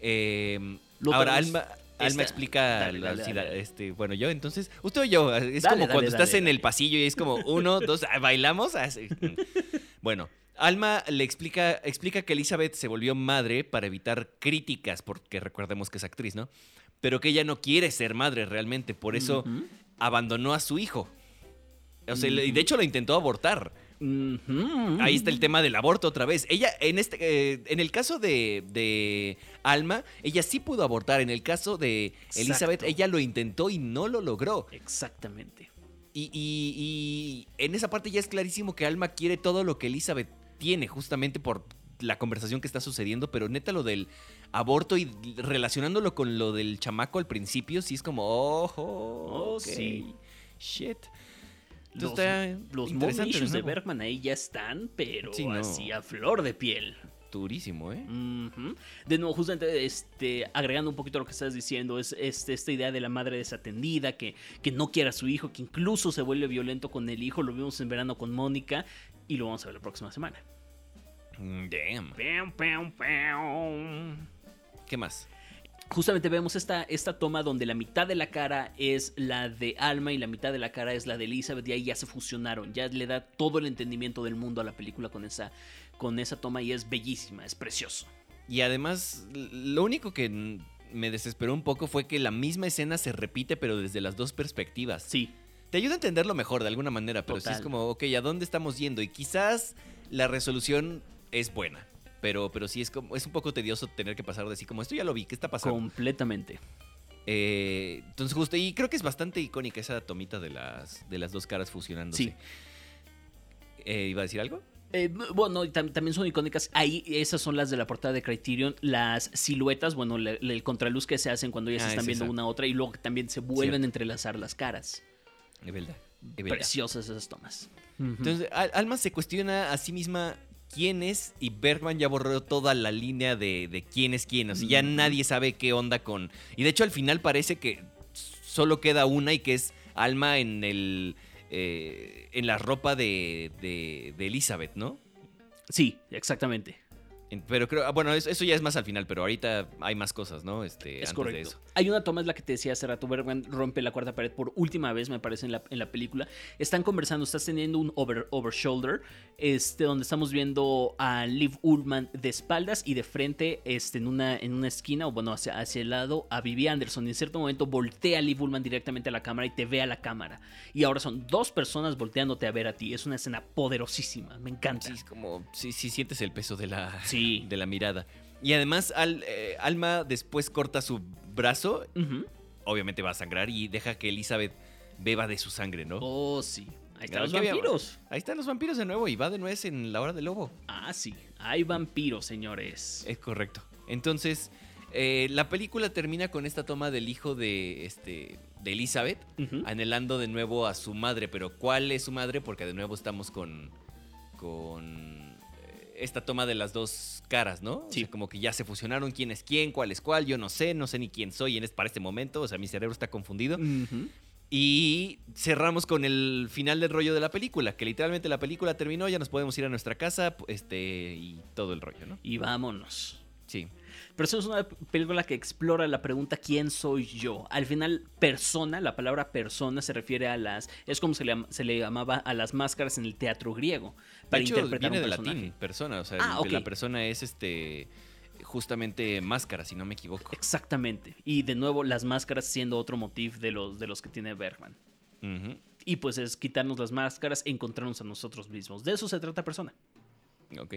Eh, Lo ahora, Alma, Alma explica... dale, la- dale, Este, bueno, yo, entonces, usted o yo, es como cuando estás en el pasillo y es como uno, dos, ah, bailamos. Ah. Bueno, Alma le explica, explica que Elizabeth se volvió madre para evitar críticas, porque recordemos que es actriz, ¿no? Pero que ella no quiere ser madre realmente, por eso abandonó a su hijo. O sea, Ujú. de hecho lo intentó abortar. Ahí está el tema del aborto otra vez. Ella, en este, eh, en el caso de, de Alma, ella sí pudo abortar. En el caso de Elizabeth, Exacto. ella lo intentó y no lo logró. Exactamente. Y, y- y en esa parte ya es clarísimo que Alma quiere todo lo que Elizabeth tiene, justamente por la conversación que está sucediendo, pero neta lo del aborto y relacionándolo con lo del chamaco al principio, sí es como, ojo, Oh, ok, sí. shit. Los, está los mom interesante issues de. Bergman ahí ya están, pero Sí, no. así a flor de piel. Durísimo, ¿eh? De nuevo, justamente este, agregando un poquito lo que estás diciendo, es este, esta idea de la madre desatendida, que, que no quiere a su hijo, que incluso se vuelve violento con el hijo. Lo vimos en verano con Mónica y lo vamos a ver la próxima semana. Mm, Damn. ¿Qué más? Justamente vemos esta, esta toma donde la mitad de la cara es la de Alma y la mitad de la cara es la de Elizabeth y ahí ya se fusionaron, ya le da todo el entendimiento del mundo a la película con esa, con esa toma y es bellísima, es precioso. Y además, lo único que me desesperó un poco fue que la misma escena se repite, pero desde las dos perspectivas. Sí, Te ayuda a entenderlo mejor de alguna manera, pero sí es Total. como, ok, ¿a dónde estamos yendo? Y quizás la resolución es buena, pero, pero sí es como, es un poco tedioso tener que pasar de así como, esto ya lo vi, ¿qué está pasando? completamente. Eh, entonces justo, y creo que es bastante icónica esa tomita de las, de las dos caras fusionándose. Sí. Eh, ¿Iba a decir algo? Eh, bueno, tam- también son icónicas. Ahí, esas son las de la portada de Criterion. Las siluetas, bueno, el contraluz que se hacen cuando ellas Ah, están es viendo esa. una a otra y luego también se vuelven Cierto. a entrelazar las caras. Es verdad. es verdad. Preciosas esas tomas. Entonces, Al- Alma se cuestiona a sí misma quién es y Bergman ya borró toda la línea de, de quién es quién. O sea, ya nadie sabe qué onda con... Y de hecho al final parece que solo queda una y que es Alma en el... eh, en la ropa de, de, de Elizabeth, ¿no? Sí, exactamente. Pero creo, ah, bueno, eso, eso ya es más al final, pero ahorita hay más cosas, ¿no? Este, Es antes de correcto. eso. Hay una toma, es la que te decía hace rato, Bergman rompe la cuarta pared por última vez, me parece, en la, en la película. Están conversando, estás teniendo un over, over shoulder, este, donde estamos viendo a Liv Ullman de espaldas y de frente, este, en una, en una esquina, o bueno, hacia, hacia el lado, a Vivi Anderson. Y en cierto momento voltea Liv Ullman directamente a la cámara y te ve a la cámara. Y ahora son dos personas volteándote a ver a ti. Es una escena poderosísima, me encanta. Sí, es como, sí, sí sientes el peso de la, Sí. De la mirada. Y además, Al- eh, Alma después corta su brazo obviamente va a sangrar y deja que Elizabeth beba de su sangre, ¿no? Oh, sí. Ahí están los vampiros. Ahí están los vampiros de nuevo y va de nuez en la hora del lobo. Ah, sí. Hay vampiros, señores. Es correcto. Entonces, eh, la película termina con esta toma del hijo de, este, de Elizabeth, anhelando de nuevo a su madre. Pero ¿cuál es su madre? Porque de nuevo estamos con, con esta toma de las dos caras, ¿no? O Sí. sea, como que ya se fusionaron quién es quién, cuál es cuál. Yo no sé, no sé ni quién soy en este, para este momento. O sea, mi cerebro está confundido. Y cerramos con el final del rollo de la película, que literalmente la película terminó, ya nos podemos ir a nuestra casa, este, y todo el rollo, ¿no? Y vámonos. Sí. Pero eso es una película que explora la pregunta ¿quién soy yo? Al final, persona, la palabra persona se refiere a las... Es como se le, se le llamaba a las máscaras en el teatro griego. Para hecho, interpretar viene un de personaje. latín, persona, o sea, Ah, la persona es este justamente máscara, si no me equivoco. Exactamente. Y de nuevo, las máscaras siendo otro motif de los, de los que tiene Bergman. Y pues es quitarnos las máscaras, encontrarnos a nosotros mismos. De eso se trata persona. Ok.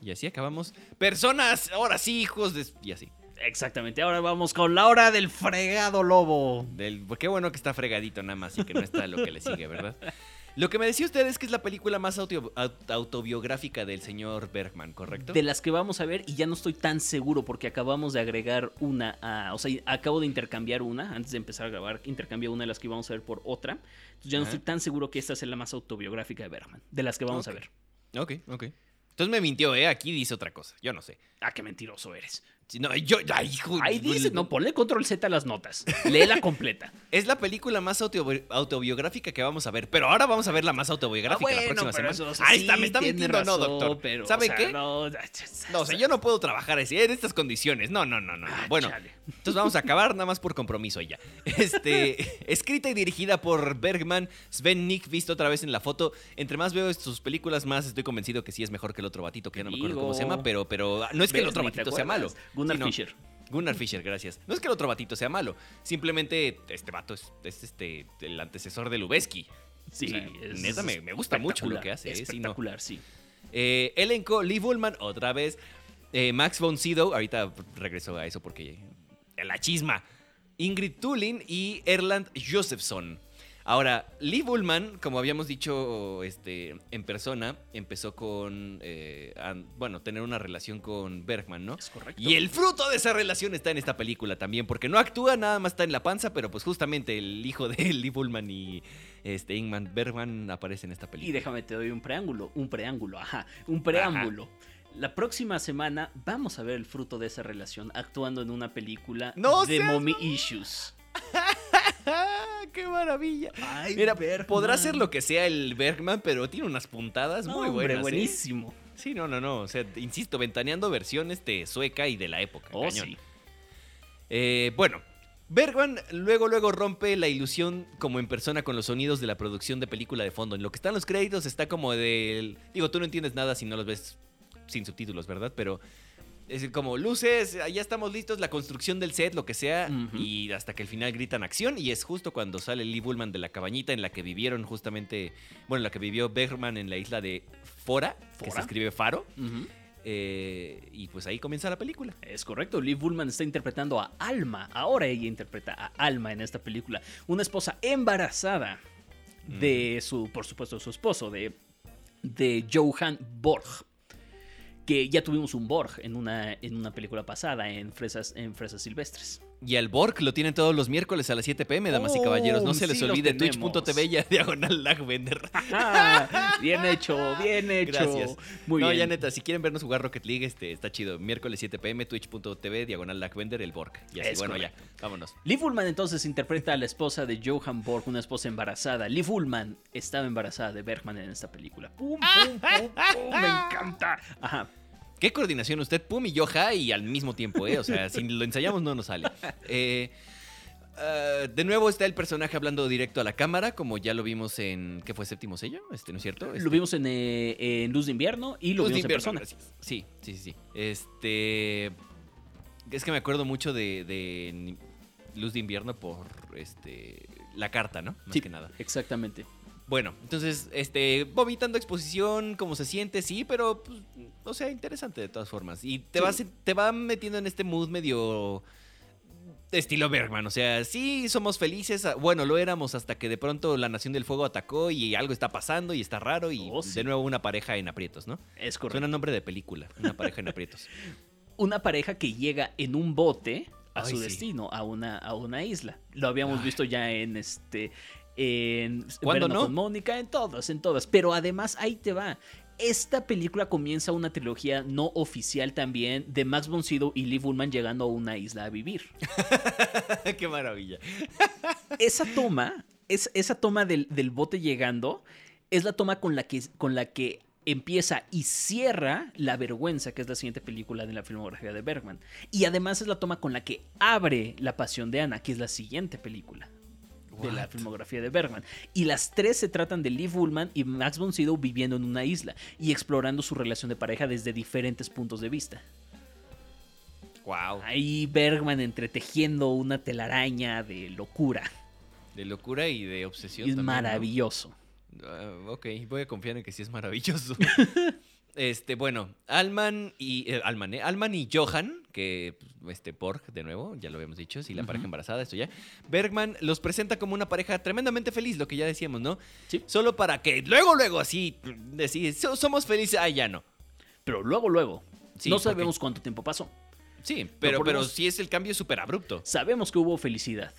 Y así acabamos. Personas, ahora sí, hijos de... Y así. Exactamente. Ahora vamos con la hora del fregado lobo. Del, qué bueno que está fregadito nada más y que no está lo que le sigue, ¿verdad? Lo que me decía usted es que es la película más auto- aut- autobiográfica del señor Bergman, ¿correcto? De las que vamos a ver, y ya no estoy tan seguro porque acabamos de agregar una a. O sea, acabo de intercambiar una. Antes de empezar a grabar, intercambié una de las que íbamos a ver por otra. Entonces ya no Ajá. estoy tan seguro que esta sea la más autobiográfica de Bergman. De las que vamos a ver. Ok, ok. Entonces me mintió, ¿eh? Aquí dice otra cosa. Yo no sé. Ah, qué mentiroso eres. No, yo, ay, hijo, Ahí dice, no, ponle control Z a las notas. Léela completa. Es la película más autobi- autobiográfica que vamos a ver, pero ahora vamos a ver la más autobiográfica la próxima semana. Ahí está, me está mintiendo, no, doctor. Pero, ¿Sabe o sea, qué? No, No, o sea, yo no puedo trabajar así, en estas condiciones. No, no, no, no. Ah, Bueno, chale. entonces vamos a acabar nada más por compromiso ya. Este, escrita y dirigida por Bergman, Sven Nick, visto otra vez en la foto. Entre más veo sus películas, más estoy convencido que sí es mejor que el otro batito, que ya no me acuerdo cómo se llama, pero, pero no es que el otro batito sea malo. Gunnar Sí, no. Fisher. Gunnar Fisher, gracias. No es que el otro batito sea malo, simplemente este vato es, es este el antecesor de Lubeski. Sí, O sea, es neta, me- me gusta mucho lo que hace, ¿eh? Sí, no. Espectacular, sí. Eh, elenco, Lee Bullman, otra vez. Eh, Max von Sydow, ahorita regreso a eso porque eh, la chisma. Ingrid Tulin y Erland Josephson. Ahora, Lee Bullman, como habíamos dicho este, en persona, empezó con, eh, bueno, tener una relación con Bergman, ¿no? Es correcto. Y el fruto de esa relación está en esta película también, porque no actúa, nada más está en la panza, pero pues justamente el hijo de Lee Bullman y este, Ingman Bergman aparece en esta película. Y déjame te doy un preámbulo, un preámbulo, ajá, un preámbulo. La próxima semana vamos a ver el fruto de esa relación actuando en una película ¡No de seas Mommy Issues. ¡Ah, ¡Qué maravilla! Ay, Mira, Bergman. podrá ser lo que sea el Bergman, pero tiene unas puntadas muy Hombre, buenas. ¿eh? buenísimo. Sí, no, no, no. O sea, insisto, ventaneando versión este, sueca y de la época. Oh, cañón. sí. Eh, bueno, Bergman luego, luego rompe la ilusión como en persona con los sonidos de la producción de película de fondo. En lo que están los créditos está como del... Digo, tú no entiendes nada si no los ves sin subtítulos, ¿verdad? Pero es como luces, ya estamos listos, la construcción del set, lo que sea, y hasta que al final gritan acción. Y es justo cuando sale Lee Bullman de la cabañita en la que vivieron justamente, bueno, en la que vivió Bergman en la isla de Fora, que se escribe Faro. Eh, y pues ahí comienza la película. Es correcto, Liv Bullman está interpretando a Alma. Ahora ella interpreta a Alma en esta película. Una esposa embarazada de su, por supuesto, su esposo, de, de Johan Borg. Que ya tuvimos un Borg en una, en una película pasada, en Fresas, en Fresas Silvestres. Y al Borg lo tienen todos los miércoles a las 7 pm, damas y Oh, caballeros. No se les sí olvide twitch.tv ya diagonal lagvender. Ah, bien hecho, bien hecho. Gracias. Muy no, bien. ya neta, si quieren vernos jugar Rocket League, este, está chido. Miércoles 7 pm, twitch.tv, diagonal lagvender, el Borg. Y así, Es bueno, correcto. ya, vámonos. Liv Ullman entonces interpreta a la esposa de Johan Borg, una esposa embarazada. Liv Ullman estaba embarazada de Bergman en esta película. ¡Pum, pum, pum, pum! ¡Me encanta! Ajá. ¿Qué coordinación usted? Pum y Yoja y al mismo tiempo, ¿eh? O sea, si lo ensayamos no nos sale. Eh, ah, de nuevo está el personaje hablando directo a la cámara, como ya lo vimos en. ¿Qué fue séptimo sello? Este, ¿No es cierto? Este, Lo vimos en, eh, en Luz de Invierno y lo Luz de vimos en invierno, persona. gracias. Sí, sí, sí, sí. Este. Es que me acuerdo mucho de, de Luz de invierno por este. La carta, ¿no? Más Sí, que nada. exactamente. Bueno, entonces, este, vomitando exposición, cómo se siente, sí, pero, pues, o sea, interesante de todas formas. Y te, Sí. vas, te va metiendo en este mood medio estilo Bergman. O sea, sí, somos felices. ah, Bueno, lo éramos hasta que de pronto la Nación del Fuego atacó y algo está pasando y está raro y Oh, sí. de nuevo una pareja en aprietos, ¿no? Es correcto. Suena nombre de película, una pareja en aprietos. Una pareja que llega en un bote a Ay, su sí. destino, a una, a una isla. Lo habíamos visto ya en este. En ¿Cuándo Verano no? con Mónica, en todas, en todas. Pero además, ahí te va. Esta película comienza una trilogía no oficial también de Max von Sydow y Liv Ullmann llegando a una isla a vivir. Qué maravilla. Esa toma, es, esa toma del, del bote llegando, es la toma con la que, con la que empieza y cierra La Vergüenza, que es la siguiente película de la filmografía de Bergman. Y además es la toma con la que abre La Pasión de Ana, que es la siguiente película de la filmografía de Bergman. Y las tres se tratan de Liv Ullmann y Max von Sydow viviendo en una isla y explorando su relación de pareja desde diferentes puntos de vista. Wow. Ahí Bergman entretejiendo una telaraña de locura. De locura y de obsesión. Y es también, ¿no? maravilloso. Ah, ok, voy a confiar en que sí es maravilloso. este, bueno, Alman y eh, Alman, ¿eh? Alman y Johan, que este Porg, de nuevo, ya lo habíamos dicho, sí, la pareja embarazada, esto ya. Bergman los presenta como una pareja tremendamente feliz, lo que ya decíamos, ¿no? Sí. Solo para que luego, luego, así, decir, "So- somos felices, ah, ya no. Pero luego, luego. Sí, no porque- sabemos cuánto tiempo pasó. Sí, pero, pero menos- sí es el cambio súper abrupto. Sabemos que hubo felicidad.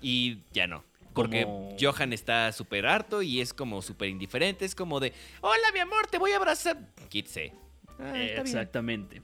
Y ya no. Porque Como- Johan está súper harto y es como súper indiferente. Es como de, hola mi amor, te voy a abrazar. Quítese. Ah, está bien. Exactamente.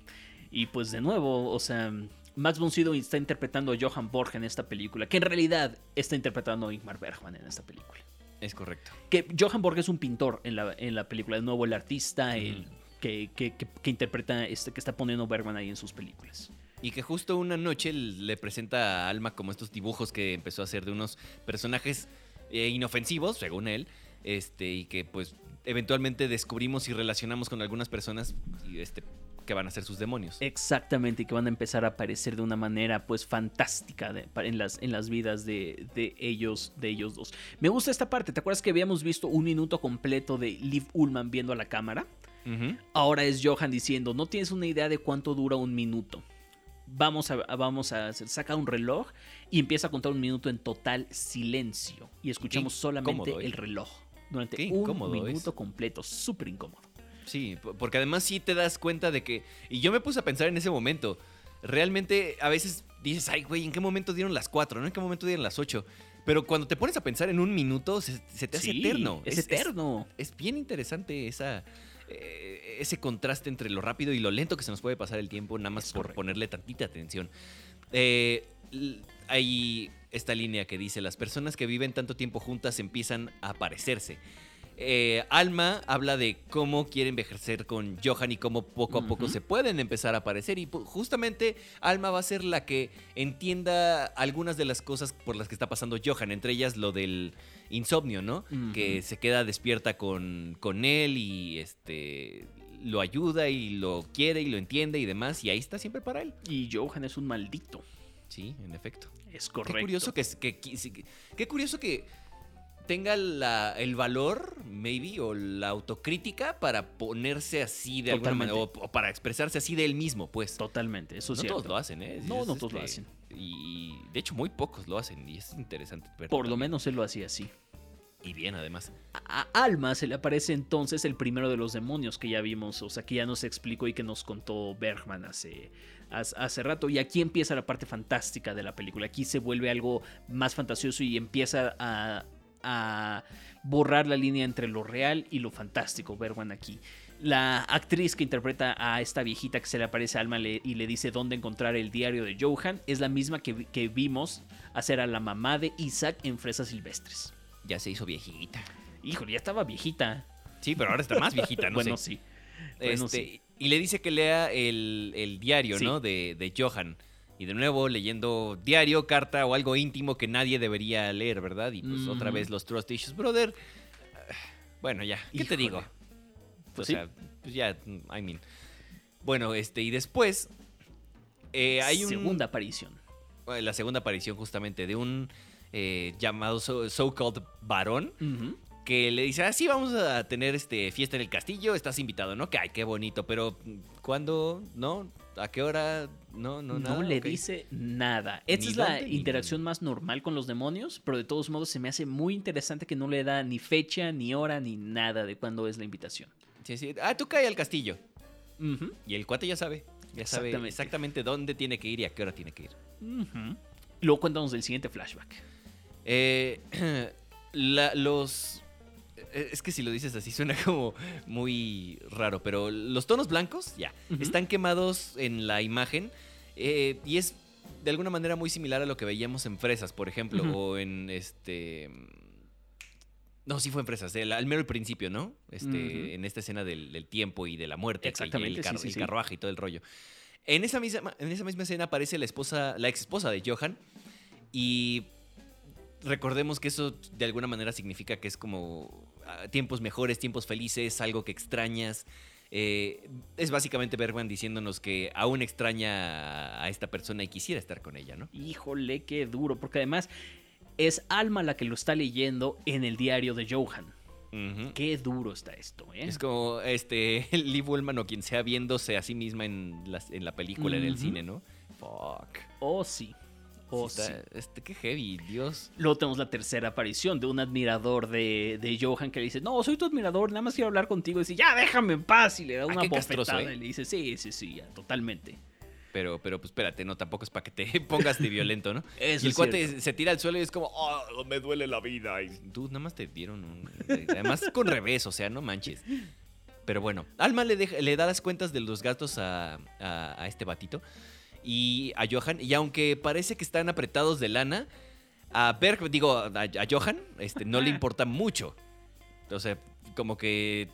Y pues de nuevo, o sea, Max von Sydow está interpretando a Johann Borg en esta película, que en realidad está interpretando a Ingmar Bergman en esta película. Es correcto. Que Johann Borg es un pintor en la, en la película, de nuevo el artista, el que- que- que interpreta, este, que está poniendo Bergman ahí en sus películas. Y que justo una noche le presenta a Alma como estos dibujos que empezó a hacer de unos personajes eh, inofensivos, según él. Este, y que pues eventualmente descubrimos y relacionamos con algunas personas y, este, que van a ser sus demonios. Exactamente, y que van a empezar a aparecer de una manera pues fantástica de- en, las, en las vidas de, de ellos, de ellos dos. Me gusta esta parte, ¿te acuerdas que habíamos visto un minuto completo de Liv Ullman viendo a la cámara? Ahora es Johan diciendo, no tienes una idea de cuánto dura un minuto. Vamos a, vamos a hacer, saca un reloj y empieza a contar un minuto en total silencio. Y escuchamos solamente ¿eh? el reloj durante Qué un es. minuto completo, súper incómodo. Sí, po- porque además sí te das cuenta de que. Y yo me puse a pensar en ese momento. Realmente a veces dices, ay, güey, ¿en qué momento dieron las 4? ¿No? ¿En qué momento dieron las 8? Pero cuando te pones a pensar en un minuto, se, se te hace Sí, eterno. Es, eterno. Es, bien interesante esa, eh, ese contraste entre lo rápido y lo lento que se nos puede pasar el tiempo, nada más Es por correcto. ponerle tantita atención. Eh, hay esta línea que dice: Las personas que viven tanto tiempo juntas empiezan a parecerse. Eh, Alma habla de cómo quiere envejecer con Johan y cómo poco a poco se pueden empezar a aparecer. Y pu- justamente Alma va a ser la que entienda algunas de las cosas por las que está pasando Johan, entre ellas lo del insomnio, ¿no? Que se queda despierta con, con él y este lo ayuda y lo quiere y lo entiende y demás. Y ahí está siempre para él. Y Johan es un maldito. Sí, en efecto. Es Qué correcto. curioso que, que- que- qué curioso que tenga la- el valor, maybe, o la autocrítica para ponerse así de alguna manera, o, o para expresarse así de él mismo, pues. Totalmente, eso no es todos lo hacen, ¿eh? No, Es, no todos lo este, hacen. Y de hecho, muy pocos lo hacen, y es interesante. Por lo menos él lo hacía así. Y bien, además. A Alma se le aparece entonces el primero de los demonios que ya vimos, o sea, que ya nos explicó y que nos contó Bergman hace, hace rato. Y aquí empieza la parte fantástica de la película. Aquí se vuelve algo más fantasioso y empieza a, a borrar la línea entre lo real y lo fantástico, Bergman aquí. La actriz que interpreta a esta viejita que se le aparece a Alma y le dice dónde encontrar el diario de Johan es la misma que, vi- que vimos hacer a la mamá de Isaac en Fresas Silvestres. Ya se hizo viejita. Híjole, ya estaba viejita. Sí, pero ahora está más viejita, no bueno, sé. sí. Bueno, Este, sí. Y le dice que lea el, el diario, Sí. ¿no? De, de Johan. Y de nuevo leyendo diario, carta o algo íntimo que nadie debería leer, ¿verdad? Y pues otra Ujú. vez los Trust Issues, brother. ah, Bueno, ya, ¿qué te digo? Pues o sea, pues ya, I mean. Bueno, este, y después eh, hay un, Segunda aparición. la segunda aparición justamente de un eh, llamado so- so-called varón que le dice, ah, sí, vamos a tener este fiesta en el castillo, estás invitado, ¿no? Que ay, qué bonito, pero ¿cuándo? ¿No? ¿A qué hora? No, no, No, nada. le ok. dice nada. Esta Ni es la ni interacción más normal con los demonios, pero de todos modos se me hace muy interesante que no le da ni fecha, ni hora, ni nada de cuándo es la invitación. Sí, sí. Ah, tú cae al castillo. Y el cuate ya sabe. Ya sabe Exactamente. dónde tiene que ir y a qué hora tiene que ir. Luego cuéntanos del siguiente flashback. Eh, la- los, es que si lo dices así suena como muy raro, pero los tonos blancos, ya, están quemados en la imagen eh, y es de alguna manera muy similar a lo que veíamos en Fresas, por ejemplo, o en este... No, sí fue en Fresas, el, al mero principio, ¿no? Este. En esta escena del, del tiempo y de la muerte, Exactamente, el, sí, car- sí, el sí. carruaje y todo el rollo. En esa misma, en esa misma escena aparece la esposa, la ex esposa de Johan y recordemos que eso de alguna manera significa que es como tiempos mejores, tiempos felices, algo que extrañas. Eh, es básicamente Bergman diciéndonos que aún extraña a esta persona y quisiera estar con ella, ¿no? Híjole, qué duro, porque además es Alma la que lo está leyendo en el diario de Johan. Qué duro está esto, ¿eh? Es como este Liv Ullman o quien sea viéndose a sí misma en, las- en la película, en el cine, ¿no? Fuck. Oh, sí. Oh, Sí este, qué heavy, Dios. Luego tenemos la tercera aparición de un admirador de, de Johan que le dice, no, soy tu admirador, nada más quiero hablar contigo. Y dice, ya, déjame en paz. Y le da Ah, una bofetada. ¿eh? Y le dice, sí, sí, sí, ya, totalmente. Pero, pero pues espérate, no, tampoco es para que te pongas de violento, ¿no? Eso y el es cuate cierto. se tira al suelo y es como, oh, me duele la vida. Y tú, nada más te dieron un... Además con revés, o sea, no manches. Pero bueno, Alma le, deja- le da las cuentas de los gastos a, a- a este batito y a Johan. Y aunque parece que están apretados de lana, a Berg, digo, a, a Johan, este, no le importa mucho. O sea, como que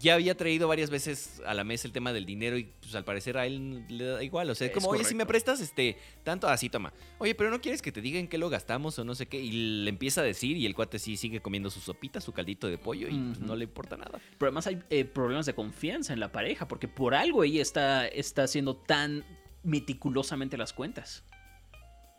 ya había traído varias veces a la mesa el tema del dinero y pues al parecer a él le da igual. O sea, Es como, oye, si me prestas este tanto así, toma. Oye, pero no quieres que te digan qué lo gastamos o no sé qué. Y le empieza a decir y el cuate sí sigue comiendo su sopita, su caldito de pollo y pues, no le importa nada. Pero además hay eh, problemas de confianza en la pareja, porque por algo ella está, está haciendo tan meticulosamente las cuentas.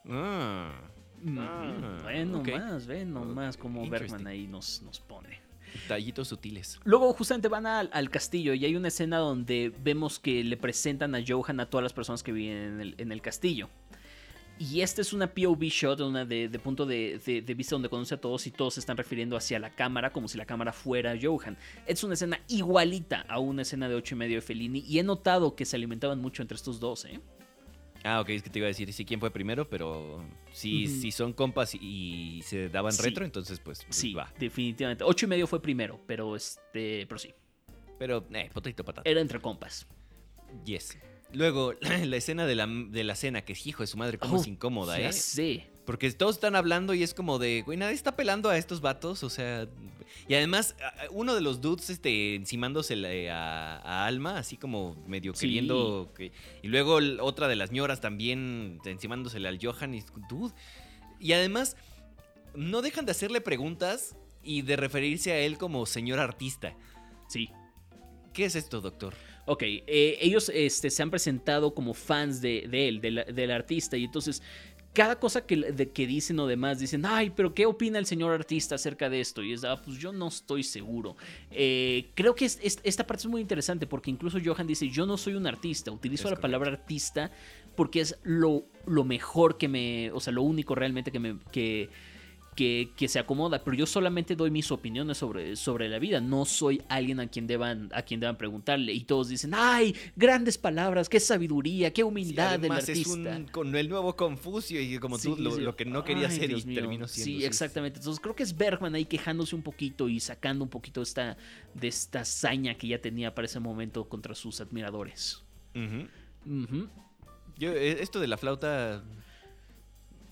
Ah, Mm, Ah, ven nomás, ven nomás Interesting. Bergman ahí nos, nos pone. tallitos sutiles. Luego justamente van al, al castillo y hay una escena donde vemos que le presentan a Johan a todas las personas que viven en el, en el castillo. Y esta es una POV shot, una de, de punto de, de- de vista donde conoce a todos y todos se están refiriendo hacia la cámara como si la cámara fuera Johan. Es una escena igualita a una escena de ocho y medio de Fellini y he notado que se alimentaban mucho entre estos dos, ¿eh? Ah, ok, es que te iba a decir sí quién fue primero, pero si, son compas y, se daban Sí. retro, entonces pues, pues, Sí, va. definitivamente. Ocho y medio fue primero, pero este, pero sí, Pero, eh, potito patata. era entre compas. Yes. Luego, la escena de la, de la cena, que hijo de su madre, cómo Oh, es incómoda, ¿eh? sé. Porque todos están hablando y es como de, güey, nadie está pelando a estos vatos, o sea... Y además, uno de los dudes, este, encimándosele a, a Alma, así como medio Sí. queriendo... que- y luego otra de las ñoras también encimándosele al Johan y... Dude. Y además, no dejan de hacerle preguntas y de referirse a él como señor artista. Sí. ¿Qué es esto, doctor? Ok, eh, ellos este, se han presentado como fans de, de él, del, del artista, y entonces cada cosa que, de, que dicen o demás dicen, ay, pero ¿qué opina el señor artista acerca de esto? Y es, ah, pues yo no estoy seguro. Eh, creo que es- es- esta parte es muy interesante porque incluso Johan dice, yo no soy un artista, utilizo Es la correcto. palabra artista porque es lo, lo mejor que me, o sea, lo único realmente que me... Que, que, que se acomoda, pero yo solamente doy mis opiniones sobre, sobre la vida, no soy alguien a quien, deban, a quien deban preguntarle. Y todos dicen, ay, grandes palabras, qué sabiduría, qué Sí, humildad del además es artista. un, con el nuevo Confucio y como tú Sí, lo, sí. lo que no quería hacer y terminó siendo. Sí, exactamente. Entonces creo que es Bergman ahí quejándose un poquito y sacando un poquito esta, de esta saña que ya tenía para ese momento contra sus admiradores. Yo, eh, esto de la flauta.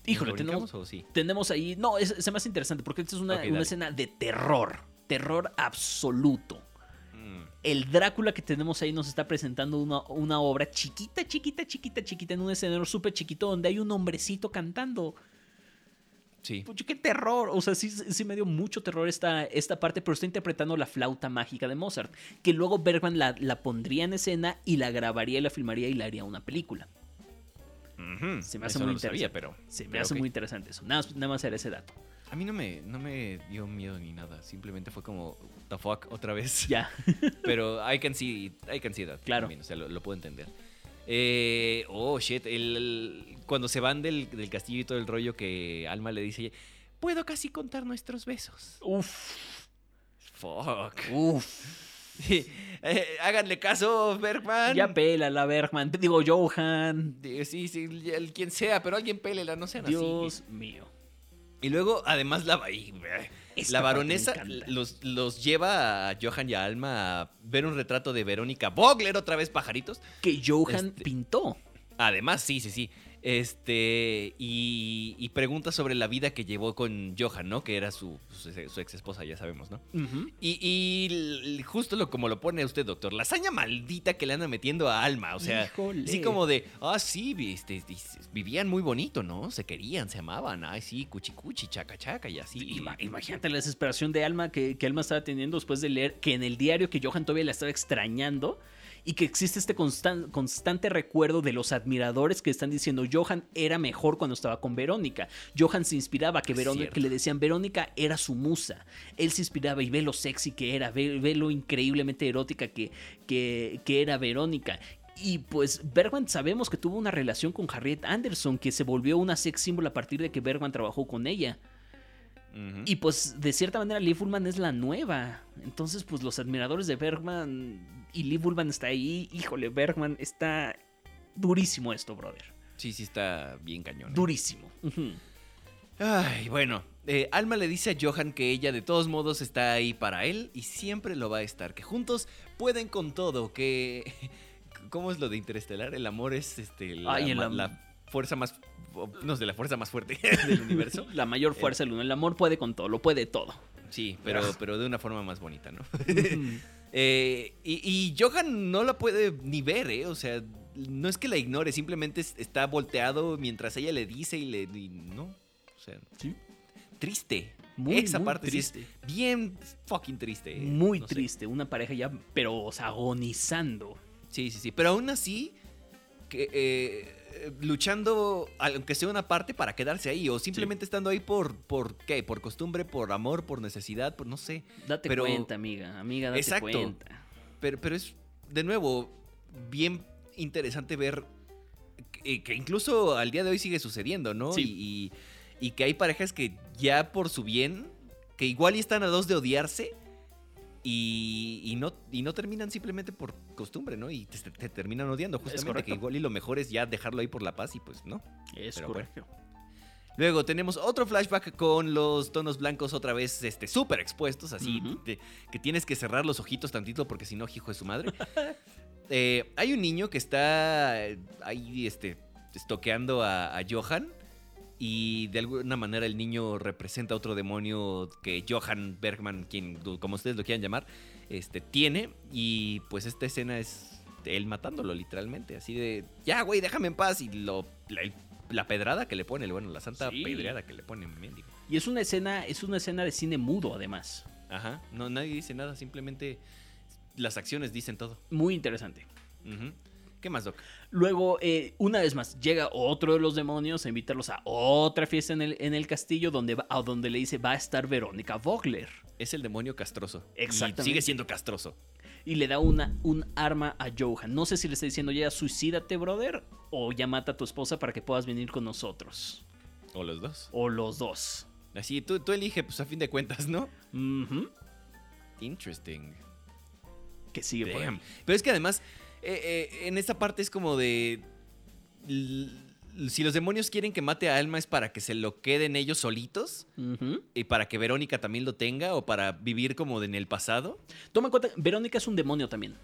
Híjole, ¿lo tenemos, o sí? tenemos ahí. No, es, es más interesante porque esta es una, una escena de terror. Terror absoluto. Mm. El Drácula que tenemos ahí nos está presentando una, una obra chiquita, chiquita, chiquita, chiquita, en un escenario súper chiquito donde hay un hombrecito cantando. Sí. Qué terror. O sea, sí, sí me dio mucho terror esta, esta parte, pero está interpretando la flauta mágica de Mozart, que luego Bergman la, la pondría en escena y la grabaría y la filmaría y la haría una película. Se me hace Eso muy no lo sabía, interesante. pero. Se me pero hace muy interesante eso. Nada, más- nada más era ese dato. A mí no me, no me dio miedo ni nada. Simplemente fue como, the fuck, otra vez. Ya. Pero I can see, I can see that. Claro. también, o sea, lo, lo puedo entender. Eh, oh, shit. el- el- cuando se van del, del castillo y todo el rollo que Alma le dice, puedo casi contar nuestros besos. Uf. Fuck. Uf. Sí, eh, háganle caso, Bergman. Ya pela la Bergman. Digo, Johan. Sí, sí, el quien sea, pero alguien pélela, no sean Dios así. mío. Y luego, además, la, eh, Esta la baronesa los, los lleva a Johan y a Alma a ver un retrato de Verónica Bogler, otra vez pajaritos. Que Johan Este- pintó. Además, sí, sí, sí. Este, y, y pregunta sobre la vida que llevó con Johan, ¿no? Que era su, su, su ex esposa, ya sabemos, ¿no? Y, justo lo como lo pone usted, doctor, la hazaña maldita que le anda metiendo a Alma, o sea, Híjole. así como de, ah, sí, vi- este, vivían muy bonito, ¿no? Se querían, se amaban, ay, sí, cuchi cuchi, chaca chaca y así. Sí, ima- imagínate la desesperación de Alma que, que Alma estaba teniendo después de leer que en el diario que Johan todavía la estaba extrañando y que existe este constan- constante recuerdo de los admiradores que están diciendo Johan era mejor cuando estaba con Verónica. Johan se inspiraba que, Verónica, que le decían Verónica era su musa. Él se inspiraba y ve lo sexy que era, ve, ve lo increíblemente erótica que, que, que era Verónica. Y pues Bergman sabemos que tuvo una relación con Harriet Anderson, que se volvió una sex symbol a partir de que Bergman trabajó con ella. Y pues de cierta manera Lee Fullman es la nueva. Entonces pues los admiradores de Bergman y Lee Fullman está ahí. Híjole, Bergman está durísimo esto, brother. Sí, sí, está bien cañón. ¿eh? Durísimo. Ay, bueno. eh, Alma le dice a Johan que ella de todos modos está ahí para él y siempre lo va a estar. Que juntos pueden con todo. Que. ¿Cómo es lo de Interestelar? El amor es este, la, Ay, el ma- am- la fuerza más. No sé, la fuerza más fuerte del universo. La mayor fuerza del uno. El amor puede con todo, lo puede todo. Sí, pero, pero de una forma más bonita, ¿no? Eh, y, y Johan no la puede ni ver, ¿eh? O sea, no es que la ignore, simplemente es- está volteado mientras ella le dice y le. y no. O sea, Sí. triste. Muy, Esa muy parte sí triste. es bien fucking triste. ¿eh? Muy No sé. triste. Una pareja ya, pero o sea, agonizando. Sí, sí, sí. Pero aún así, que, eh, luchando, aunque sea una parte, para quedarse ahí. O simplemente estando ahí por, por, ¿qué? Por costumbre, por amor, por necesidad, por no sé. Date Pero- cuenta, amiga. Amiga, date Exacto. cuenta. Pero, pero es, de nuevo, bien interesante ver que, que incluso al día de hoy sigue sucediendo, ¿no? Sí. Y, y- y que hay parejas que ya por su bien, que igual y están a dos de odiarse. Y, y no, y no terminan simplemente por costumbre, ¿no? Y te, te terminan odiando justamente, que igual y lo mejor es ya dejarlo ahí por la paz y pues no. Es Pero correcto. Luego tenemos otro flashback con los tonos blancos otra vez este, súper expuestos, así de- que tienes que cerrar los ojitos tantito porque si no, hijo de su madre. Eh, hay un niño que está eh, ahí este, estoqueando a, a Johan y de alguna manera el niño representa otro demonio que Johan Bergman, quien, como ustedes lo quieran llamar, este, tiene y pues esta escena es él matándolo literalmente, así de, ya güey, déjame en paz y lo... la- la pedrada que le pone, bueno, la santa Sí. pedreada que le pone, mendigo. Y es una escena, es una escena de cine mudo, además. Ajá, no, nadie dice nada, simplemente las acciones dicen todo. Muy interesante. Ujú. ¿Qué más, Doc? Luego, eh, una vez más, llega otro de los demonios a invitarlos a otra fiesta en el, en el castillo donde, va, a donde le dice va a estar Verónica Vogler. Es el demonio castroso. Y Exactamente. sigue siendo castroso. Y le da una, un arma a Johan. No sé si le está diciendo ya suicídate, brother, o ya mata a tu esposa para que puedas venir con nosotros. O los dos. O los dos. Así, tú, tú elige, pues a fin de cuentas, ¿no? Interesting. Que sigue por ahí. Pero es que además, eh, eh, en esta parte es como de. Si los demonios quieren que mate a Alma es para que se lo queden ellos solitos y para que Verónica también lo tenga o para vivir como en el pasado. Toma en cuenta, Verónica es un demonio también.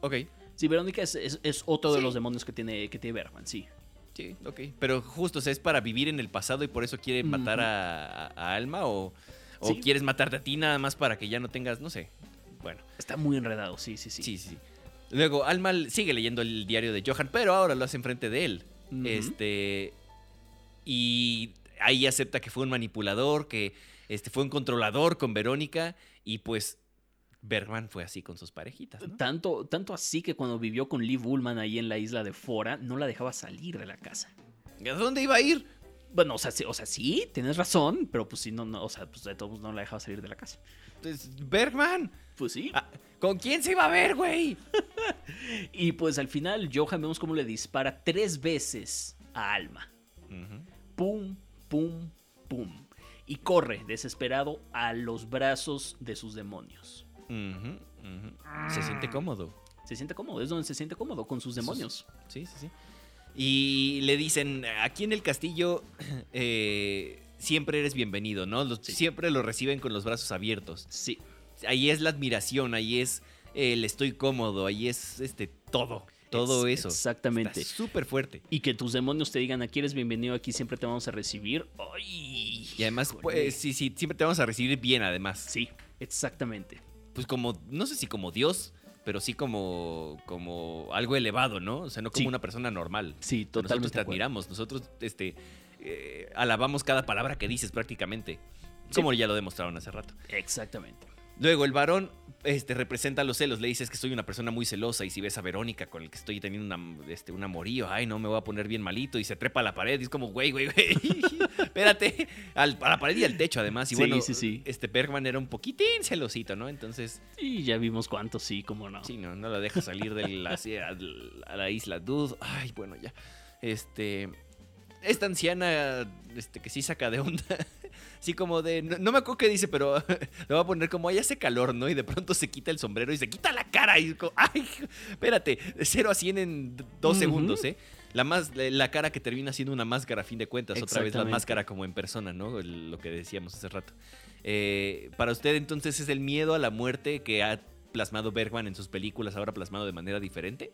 Ok. Sí, Verónica es, es- es otro de los demonios que tiene, que tiene Bergman, sí. Sí, ok. Pero justo, o sea, es para vivir en el pasado y por eso quiere matar a, a- a Alma o, o Sí. quieres matarte a ti nada más para que ya no tengas, no sé. Bueno, Está muy enredado, sí, sí, sí. sí, sí. Luego, Alma l- sigue leyendo el diario de Johan, pero ahora lo hace enfrente de él. Este. Y ahí acepta que fue un manipulador, que este, fue un controlador con Verónica y pues Bergman fue así con sus parejitas, ¿no? Tanto, tanto así que cuando vivió con Lee Bullman ahí en la isla de Fora, no la dejaba salir de la casa. ¿A dónde iba a ir? Bueno, o sea, sí, o sea, sí, tienes razón, pero pues sí, no, no, o sea, pues de todos no la dejaba salir de la casa. Pues, Bergman. Pues sí. Ah, ¿Con quién se iba a ver, güey? Y pues al final Johan vemos cómo le dispara tres veces a Alma. Pum, pum, pum. Y corre desesperado a los brazos de sus demonios. Se siente cómodo. Se siente cómodo, es donde se siente cómodo con sus demonios. Sí, sí, sí. Y le dicen, aquí en el castillo, eh, siempre eres bienvenido, ¿no? Los- Sí. Siempre lo reciben con los brazos abiertos. Sí. Ahí es la admiración, ahí es el estoy cómodo, ahí es este todo, todo eso. Exactamente. Súper fuerte. Y que tus demonios te digan, aquí eres bienvenido, aquí siempre te vamos a recibir. ¡Ay! Y además, pues, sí, sí, siempre te vamos a recibir bien, además. Sí, exactamente. Pues como, no sé si como Dios, pero sí como, como algo elevado, ¿no? O sea, no como Sí. una persona normal. Sí, Nosotros totalmente. te de acuerdo. admiramos, nosotros este, eh, alabamos cada palabra que dices prácticamente. Como ya lo demostraron hace rato. Exactamente. Luego, el varón este, representa los celos. Le dices que soy una persona muy celosa. Y si ves a Verónica con el que estoy teniendo una, este, un amorío, ay, no, me voy a poner bien malito. Y se trepa a la pared. Y es como, güey, güey, güey. Espérate. Al- a la pared y al techo, además. Y Sí, bueno, sí, sí. este Bergman era un poquitín celosito, ¿no? Entonces, Y ya vimos cuántos sí, cómo no. sí, no, no la deja salir de la, a la isla Dude. Ay, bueno, ya. Este. Esta anciana, este, que sí saca de onda. Sí, como de. No, no me acuerdo qué dice, pero lo va a poner como, ay, hace calor, ¿no? Y de pronto se quita el sombrero y se quita la cara. Y es como, ay, espérate, de 0 a 100 en dos segundos, ¿eh? La, más, la cara que termina siendo una máscara a fin de cuentas. Otra vez la máscara como en persona, ¿no? El- lo que decíamos hace rato. Eh, para usted, entonces, es el miedo a la muerte que ha plasmado Bergman en sus películas, ahora plasmado de manera diferente.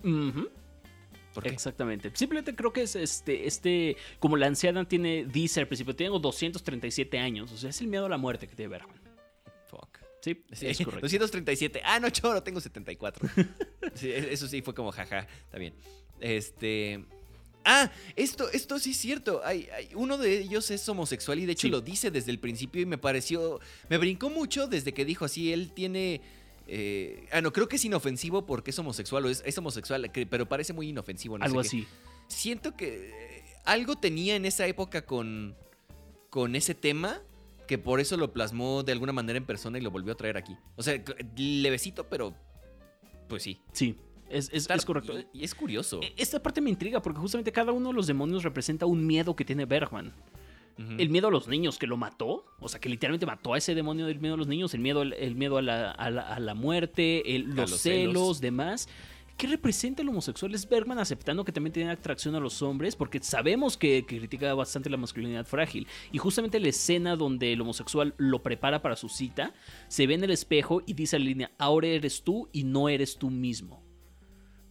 Exactamente. Simplemente creo que es este, este, como la anciana tiene, dice al principio, tengo 237 años. O sea, es el miedo a la muerte que tiene Bergman. Fuck. Sí, Sí, es correcto. 237. Ah, no, choro, tengo 74. Sí, e- eso sí fue como jaja. Bien. Este. Ah, esto, esto sí es cierto. Hay, hay- uno de ellos es homosexual y de hecho Sí. lo dice desde el principio y me pareció. Me brincó mucho desde que dijo así. Él tiene. Eh, ah, no, creo que es inofensivo porque es homosexual o es, es homosexual, pero parece muy inofensivo. No Algo sé qué. así. Siento que eh, algo tenía en esa época con, con ese tema que por eso lo plasmó de alguna manera en persona y lo volvió a traer aquí. O sea, levecito, pero pues sí. Sí, es, es- correcto. Y, y es curioso. E- Esta parte me intriga porque justamente cada uno de los demonios representa un miedo que tiene Bergman. El miedo a los niños que lo mató, o sea, que literalmente mató a ese demonio del miedo a los niños, el miedo, el miedo a, la, a la- a la muerte, el- los, los celos, celos. demás. ¿Qué representa el homosexual? Es Bergman aceptando que también tiene atracción a los hombres, porque sabemos que, que critica bastante la masculinidad frágil. Y justamente la escena donde el homosexual lo prepara para su cita, se ve en el espejo y dice la línea, ahora eres tú y no eres tú mismo.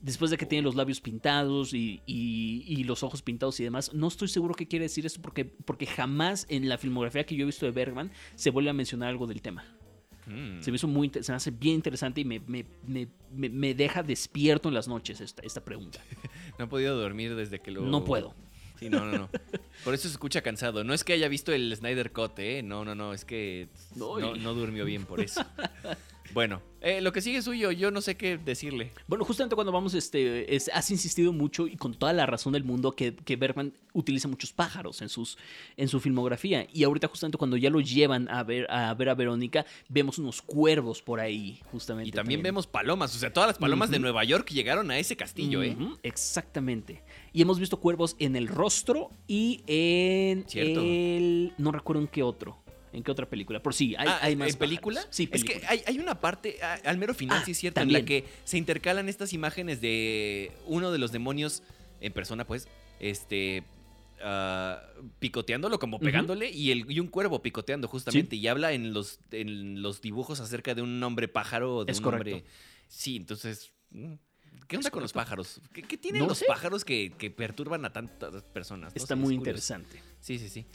Después de que tiene los labios pintados y, y- y los ojos pintados y demás, no estoy seguro qué quiere decir esto porque, porque jamás en la filmografía que yo he visto de Bergman se vuelve a mencionar algo del tema. Mm. Se me hizo muy, se me hace bien interesante y me, me- me- me- me deja despierto en las noches esta, esta pregunta. No he podido dormir desde que lo. No puedo. Sí, no, no, no. Por eso se escucha cansado. No es que haya visto el Snyder Cut, ¿eh? No, no, no. Es que no durmió bien por eso. Bueno, eh, lo que sigue es suyo. Yo no sé qué decirle. Bueno, justamente cuando vamos, este, es- has insistido mucho y con toda la razón del mundo que, que Bergman utiliza muchos pájaros en, sus, en su filmografía. Y ahorita justamente cuando ya lo llevan a ver a, ver a Verónica, vemos unos cuervos por ahí, justamente. Y también vemos palomas. O sea, todas las palomas de. Nueva York llegaron a ese castillo, ¿eh? Exactamente. Y hemos visto cuervos en el rostro y en Cierto. el... No recuerdo en qué otro. ¿En qué otra película? Por sí, hay, Ah, hay más ¿En película? Sí, Es película. que hay, hay una parte, ah, al mero final, Ah, sí es cierto, en la que se intercalan estas imágenes de uno de los demonios en persona, pues, este. ah, picoteándolo, como pegándole, y, el, y un cuervo picoteando, justamente. Y habla en los, en los dibujos acerca de un hombre pájaro. De Es un correcto. hombre. Sí, entonces. mm, ¿Qué onda Es con los pájaros? ¿Qué, qué tienen No los sé. pájaros que, que perturban a tantas personas? No Está sé, muy es interesante. Sí, sí, sí.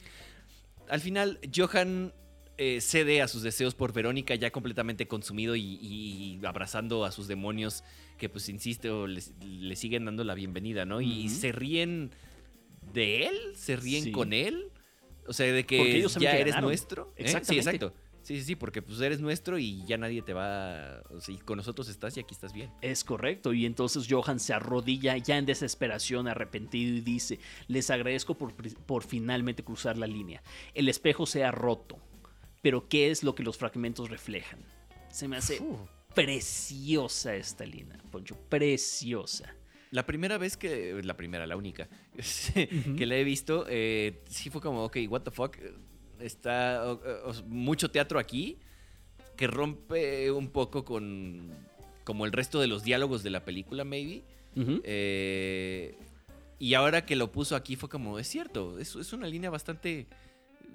Al final, Johan eh, cede a sus deseos por Verónica, ya completamente consumido y, y abrazando a sus demonios, que pues insisto, les- le siguen dando la bienvenida, ¿no? Y se ríen de él, se ríen Sí. con él. O sea, de que ya que eres nuestro. ¿eh? Sí, exacto. Sí, sí, sí, porque pues eres nuestro y ya nadie te va. O sea, y con nosotros estás y aquí estás bien. Es correcto, y entonces Johan se arrodilla ya en desesperación, arrepentido, y dice, les agradezco por, por finalmente cruzar la línea. El espejo se ha roto, pero ¿qué es lo que los fragmentos reflejan? Se me hace Uf. preciosa esta línea, Poncho, preciosa. La primera vez que. La primera, la única. Que la he visto, eh, sí fue como, ok, what the fuck. Está o- o- mucho teatro aquí que rompe un poco con. Como el resto de los diálogos de la película, maybe. Eh, y ahora que lo puso aquí fue como, es cierto, es, es una línea bastante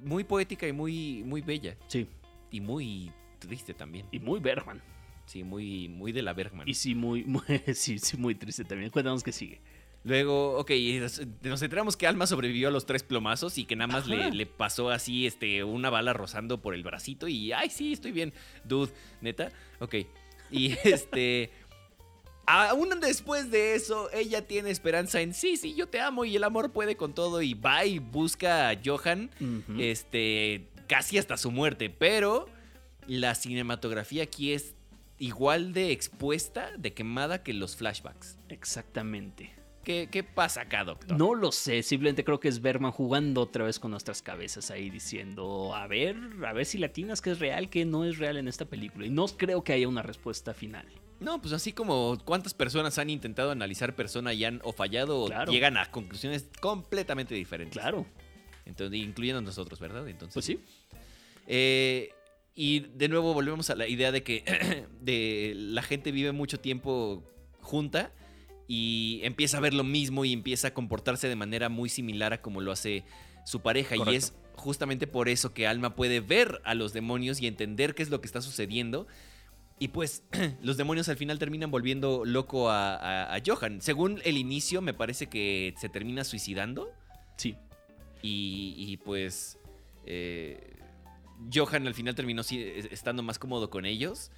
muy poética y muy, muy bella. Sí. Y muy triste también. Y muy Bergman. Sí, muy, muy de la Bergman. Y sí, muy, muy, sí, sí, muy triste también. Cuéntanos qué sigue. Luego, ok, nos enteramos que Alma sobrevivió a los tres plomazos y que nada más le, le, pasó así este, una bala rozando por el bracito y, ay, sí, estoy bien, dude, neta, ok. Y este, aún después de eso, ella tiene esperanza en, sí, sí, yo te amo y el amor puede con todo y va y busca a Johan, este, casi hasta su muerte, pero la cinematografía aquí es igual de expuesta, de quemada que los flashbacks. Exactamente. ¿Qué, pasa acá, doctor? No lo sé, simplemente creo que es Berman jugando otra vez con nuestras cabezas ahí diciendo, a ver, a ver si latinas que es real, que no es real en esta película. Y no creo que haya una respuesta final. No, pues así como cuántas personas han intentado analizar persona y han o fallado o llegan a conclusiones completamente diferentes. Claro. Entonces, incluyendo nosotros, ¿verdad? Entonces, pues sí. Eh, y de nuevo volvemos a la idea de que de la gente vive mucho tiempo junta y empieza a ver lo mismo y empieza a comportarse de manera muy similar a como lo hace su pareja. Y es justamente por eso que Alma puede ver a los demonios y entender qué es lo que está sucediendo. Y pues los demonios al final terminan volviendo loco a, Johan. Según el inicio, me parece que se termina suicidando. Sí. Y, pues eh, Johan al final terminó estando más cómodo con ellos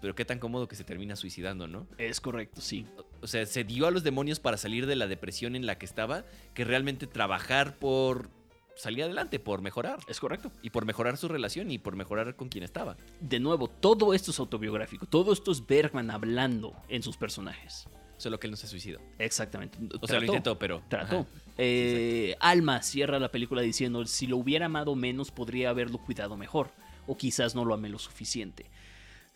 pero qué tan cómodo que se termina suicidando, ¿no? Es correcto, sí. O sea, se dio a los demonios para salir de la depresión en la que estaba, que realmente trabajar por salir adelante, por mejorar. Es correcto. Y por mejorar su relación y por mejorar con quien estaba. De nuevo, todo esto es autobiográfico, todo esto es Bergman hablando en sus personajes. Solo que él no se suicidó. Exactamente. O sea, lo intentó, pero. Trató. Eh, Alma cierra la película diciendo: si lo hubiera amado menos, podría haberlo cuidado mejor. O quizás no lo amé lo suficiente.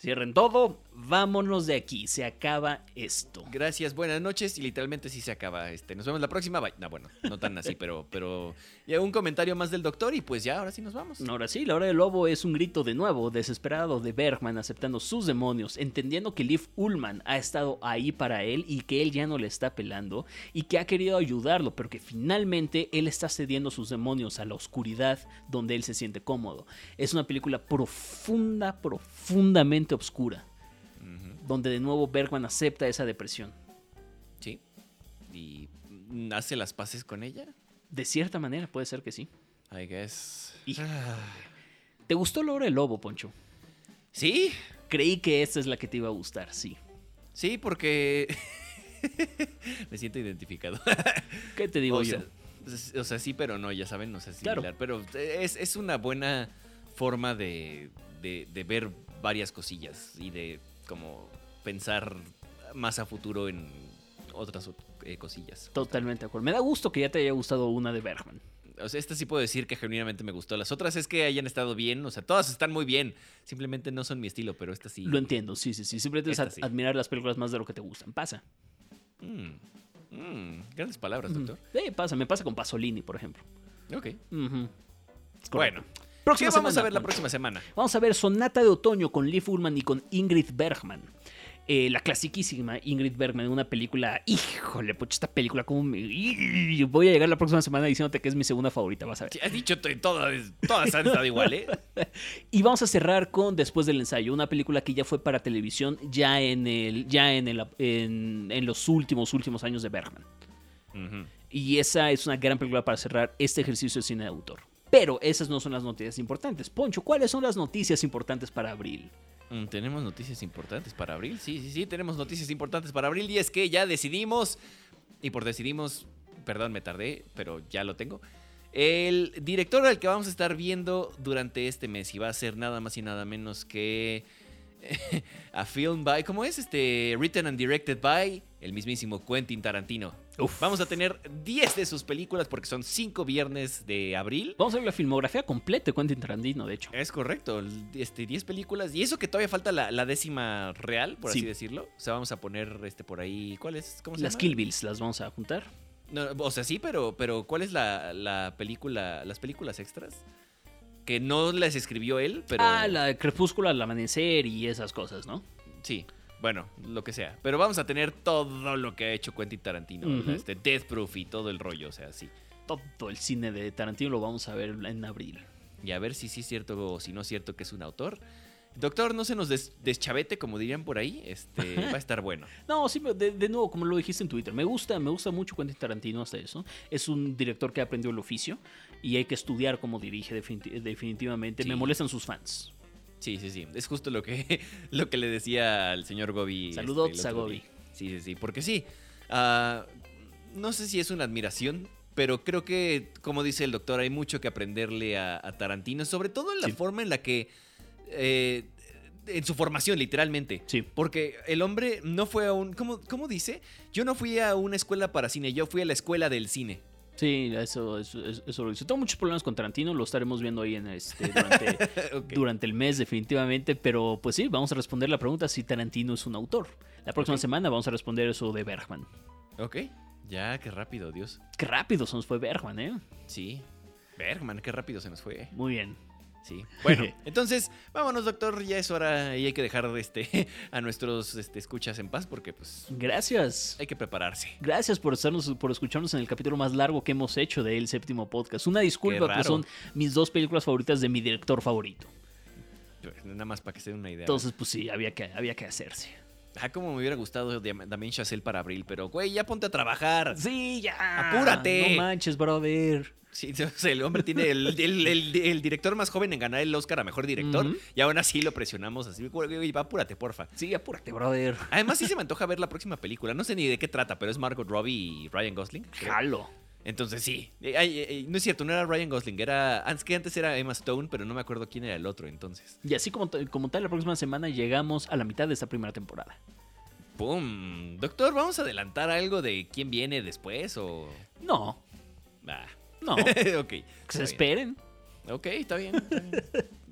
Cierren todo, vámonos de aquí, se acaba esto. Gracias, buenas noches y literalmente sí se acaba. Este, nos vemos la próxima. Bye. No, bueno, no tan así, pero, pero ya un comentario más del doctor y pues ya, ahora sí nos vamos. Ahora sí, la hora del lobo es un grito de nuevo, desesperado de Bergman aceptando sus demonios, entendiendo que Liv Ullman ha estado ahí para él y que él ya no le está pelando y que ha querido ayudarlo, pero que finalmente él está cediendo sus demonios a la oscuridad donde él se siente cómodo. Es una película profunda, profundamente oscura donde de nuevo Bergman acepta esa depresión. Sí. ¿Y hace las paces con ella? De cierta manera, puede ser que sí. I guess. ¿Te gustó Laura el Lobo, Poncho? Sí. Creí que esta es la que te iba a gustar, sí. Sí, porque me siento identificado. ¿Qué te digo yo? o sea, sí, pero no, ya saben, no sé, similar. Claro. Pero es, es, una buena forma de, de, de ver varias cosillas y de como pensar más a futuro en otras eh, cosillas. Totalmente de acuerdo. Me da gusto que ya te haya gustado una de Bergman. O sea, esta sí puedo decir que genuinamente me gustó. Las otras es que hayan estado bien. O sea, todas están muy bien. Simplemente no son mi estilo, pero esta sí. Lo entiendo, sí, sí, sí. Simplemente es admirar las películas más de lo que te gustan. Pasa. Mm, mm, grandes palabras, doctor. Sí, pasa. Me pasa con Pasolini, por ejemplo. Ok. Bueno. Próxima ¿Qué vamos a ver la próxima semana? Vamos a ver Sonata de Otoño con Lee Fullman y con Ingrid Bergman. Eh, la clasiquísima Ingrid Bergman, una película, híjole, pues esta película como me... Voy a llegar la próxima semana diciéndote que es mi segunda favorita, vas a ver. Has dicho todas, todas han estado igual, ¿eh? y vamos a cerrar con Después del ensayo, una película que ya fue para televisión ya en el, ya en el, en, los últimos, últimos años de Bergman. Y esa es una gran película para cerrar este ejercicio de cine de autor. Pero esas no son las noticias importantes. Poncho, ¿cuáles son las noticias importantes para abril? Mm, tenemos noticias importantes para abril. Sí, sí, sí, tenemos noticias importantes para abril. Y es que ya decidimos, y por decidimos, perdón, me tardé, pero ya lo tengo. El director al que vamos a estar viendo durante este mes y va a ser nada más y nada menos que a film by, ¿cómo es? Este, written and directed by el mismísimo Quentin Tarantino. Vamos a tener 10 de sus películas porque son 5 viernes de abril. Vamos a ver la filmografía completa de Quentin Tarantino, de hecho. Es correcto, este, 10 películas. Y eso que todavía falta la, décima real, por así decirlo. O sea, vamos a poner este por ahí. ¿Cuál es? ¿Cómo se las Kill Bills las vamos a juntar. o sea, sí, pero, pero ¿cuál es la, la película, las películas extras? Que no las escribió él, pero. Ah, la de Crepúsculo al amanecer y esas cosas, ¿no? Sí. Bueno, lo que sea. Pero vamos a tener todo lo que ha hecho Quentin Tarantino. Este Este Death Proof y todo el rollo, o sea, sí. Todo el cine de Tarantino lo vamos a ver en abril. y a ver si sí es cierto o si no es cierto que es un autor. Doctor, no se nos des- deschavete, como dirían por ahí. Este, va a estar bueno. No, sí, de, de nuevo, como lo dijiste en Twitter, me gusta, me gusta mucho Quentin Tarantino hasta eso. Es un director que aprendió el oficio y hay que estudiar cómo dirige definiti- definitivamente. Sí. Me molestan sus fans. Sí, sí, sí. Es justo lo que, lo que le decía al señor Gobi. Saludos este, el a Gobi. día. Sí, sí, sí. Porque sí. ah, no sé si es una admiración, pero creo que, como dice el doctor, hay mucho que aprenderle a, a Tarantino, sobre todo en la Sí. forma en la que. eh, en su formación, literalmente. Sí. Porque el hombre no fue a un. ¿cómo, ¿Cómo dice? Yo no fui a una escuela para cine, yo fui a la escuela del cine. Sí, eso, eso, lo. Tengo muchos problemas con Tarantino, lo estaremos viendo ahí en este, durante, durante el mes definitivamente, pero pues sí, vamos a responder la pregunta si Tarantino es un autor. La próxima semana vamos a responder eso de Bergman. Ok. Ya, qué rápido, Dios. Qué rápido se nos fue Bergman, ¿eh? Sí. Bergman, qué rápido se nos fue. Muy bien. Sí. Bueno, entonces, vámonos, doctor. Ya es hora y hay que dejar este, a nuestros este, escuchas en paz porque, pues, Gracias. hay que prepararse. Gracias por, estarnos, por escucharnos en el capítulo más largo que hemos hecho de El Séptimo Podcast. Una disculpa, raro. son mis dos películas favoritas de mi director favorito. Pues, Nada más para que se den una idea. Entonces, pues sí, había que, había que hacerse. Ah, como me hubiera gustado Dam- Damien Chazelle para abril, pero, güey, ya ponte a trabajar. Sí, ya. Apúrate. No manches, brother. Sí, o sea, el hombre tiene el, el- el- el director más joven en ganar el Oscar a mejor director y aún así lo presionamos así. Güey, apúrate, porfa. Sí, apúrate, brother. Además, sí se me antoja ver la próxima película. No sé ni de qué trata, pero es Margot Robbie y Ryan Gosling. creo. Jalo. Entonces sí. Eh, ay, eh, eh, no es cierto, no era Ryan Gosling, era. Antes que antes era Emma Stone, pero no me acuerdo quién era el otro entonces. Y así como, como tal, la próxima semana llegamos a la mitad de esta primera temporada. ¡Pum! Doctor, ¿vamos a adelantar algo de quién viene después o.? No, Ah. No. ok. que se esperen. Ok, está bien. está bien.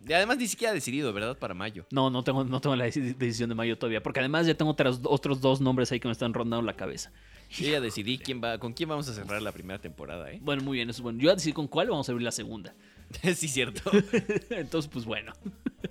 Y además ni siquiera ha decidido, ¿verdad? Para mayo. No, no tengo, no tengo la deci- decisión de mayo todavía. Porque además ya tengo otras- otros dos nombres ahí que me están rondando la cabeza. Yo ya decidí quién va, con quién vamos a cerrar la primera temporada, ¿eh? Bueno, muy bien, eso es bueno. Yo ya decidí con cuál vamos a abrir la segunda. sí, cierto. Entonces, pues bueno.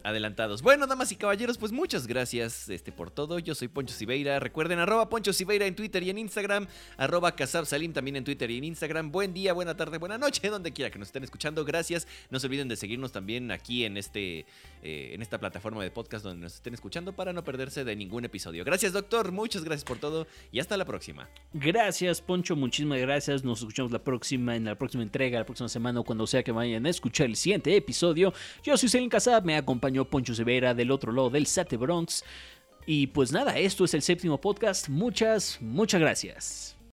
Adelantados. Bueno, damas y caballeros, pues muchas gracias este, por todo. Yo soy Poncho Siveira. Recuerden, arroba Poncho Siveira en Twitter y en Instagram. Arroba Kasab Salim también en Twitter y en Instagram. Buen día, buena tarde, buena noche, donde quiera que nos estén escuchando. Gracias. No se olviden de seguirnos también aquí en, este, eh, en esta plataforma de podcast donde nos estén escuchando para no perderse de ningún episodio. Gracias, doctor. Muchas gracias por todo y hasta la próxima. Gracias, Poncho. Muchísimas gracias. Nos escuchamos la próxima, en la próxima entrega, la próxima semana o cuando sea que vayan a escuchar el siguiente episodio. Yo soy Selin Casab, me acompañó Poncho Severa del otro lado del Sate Bronx. Y pues nada, esto es el séptimo podcast. Muchas, muchas gracias.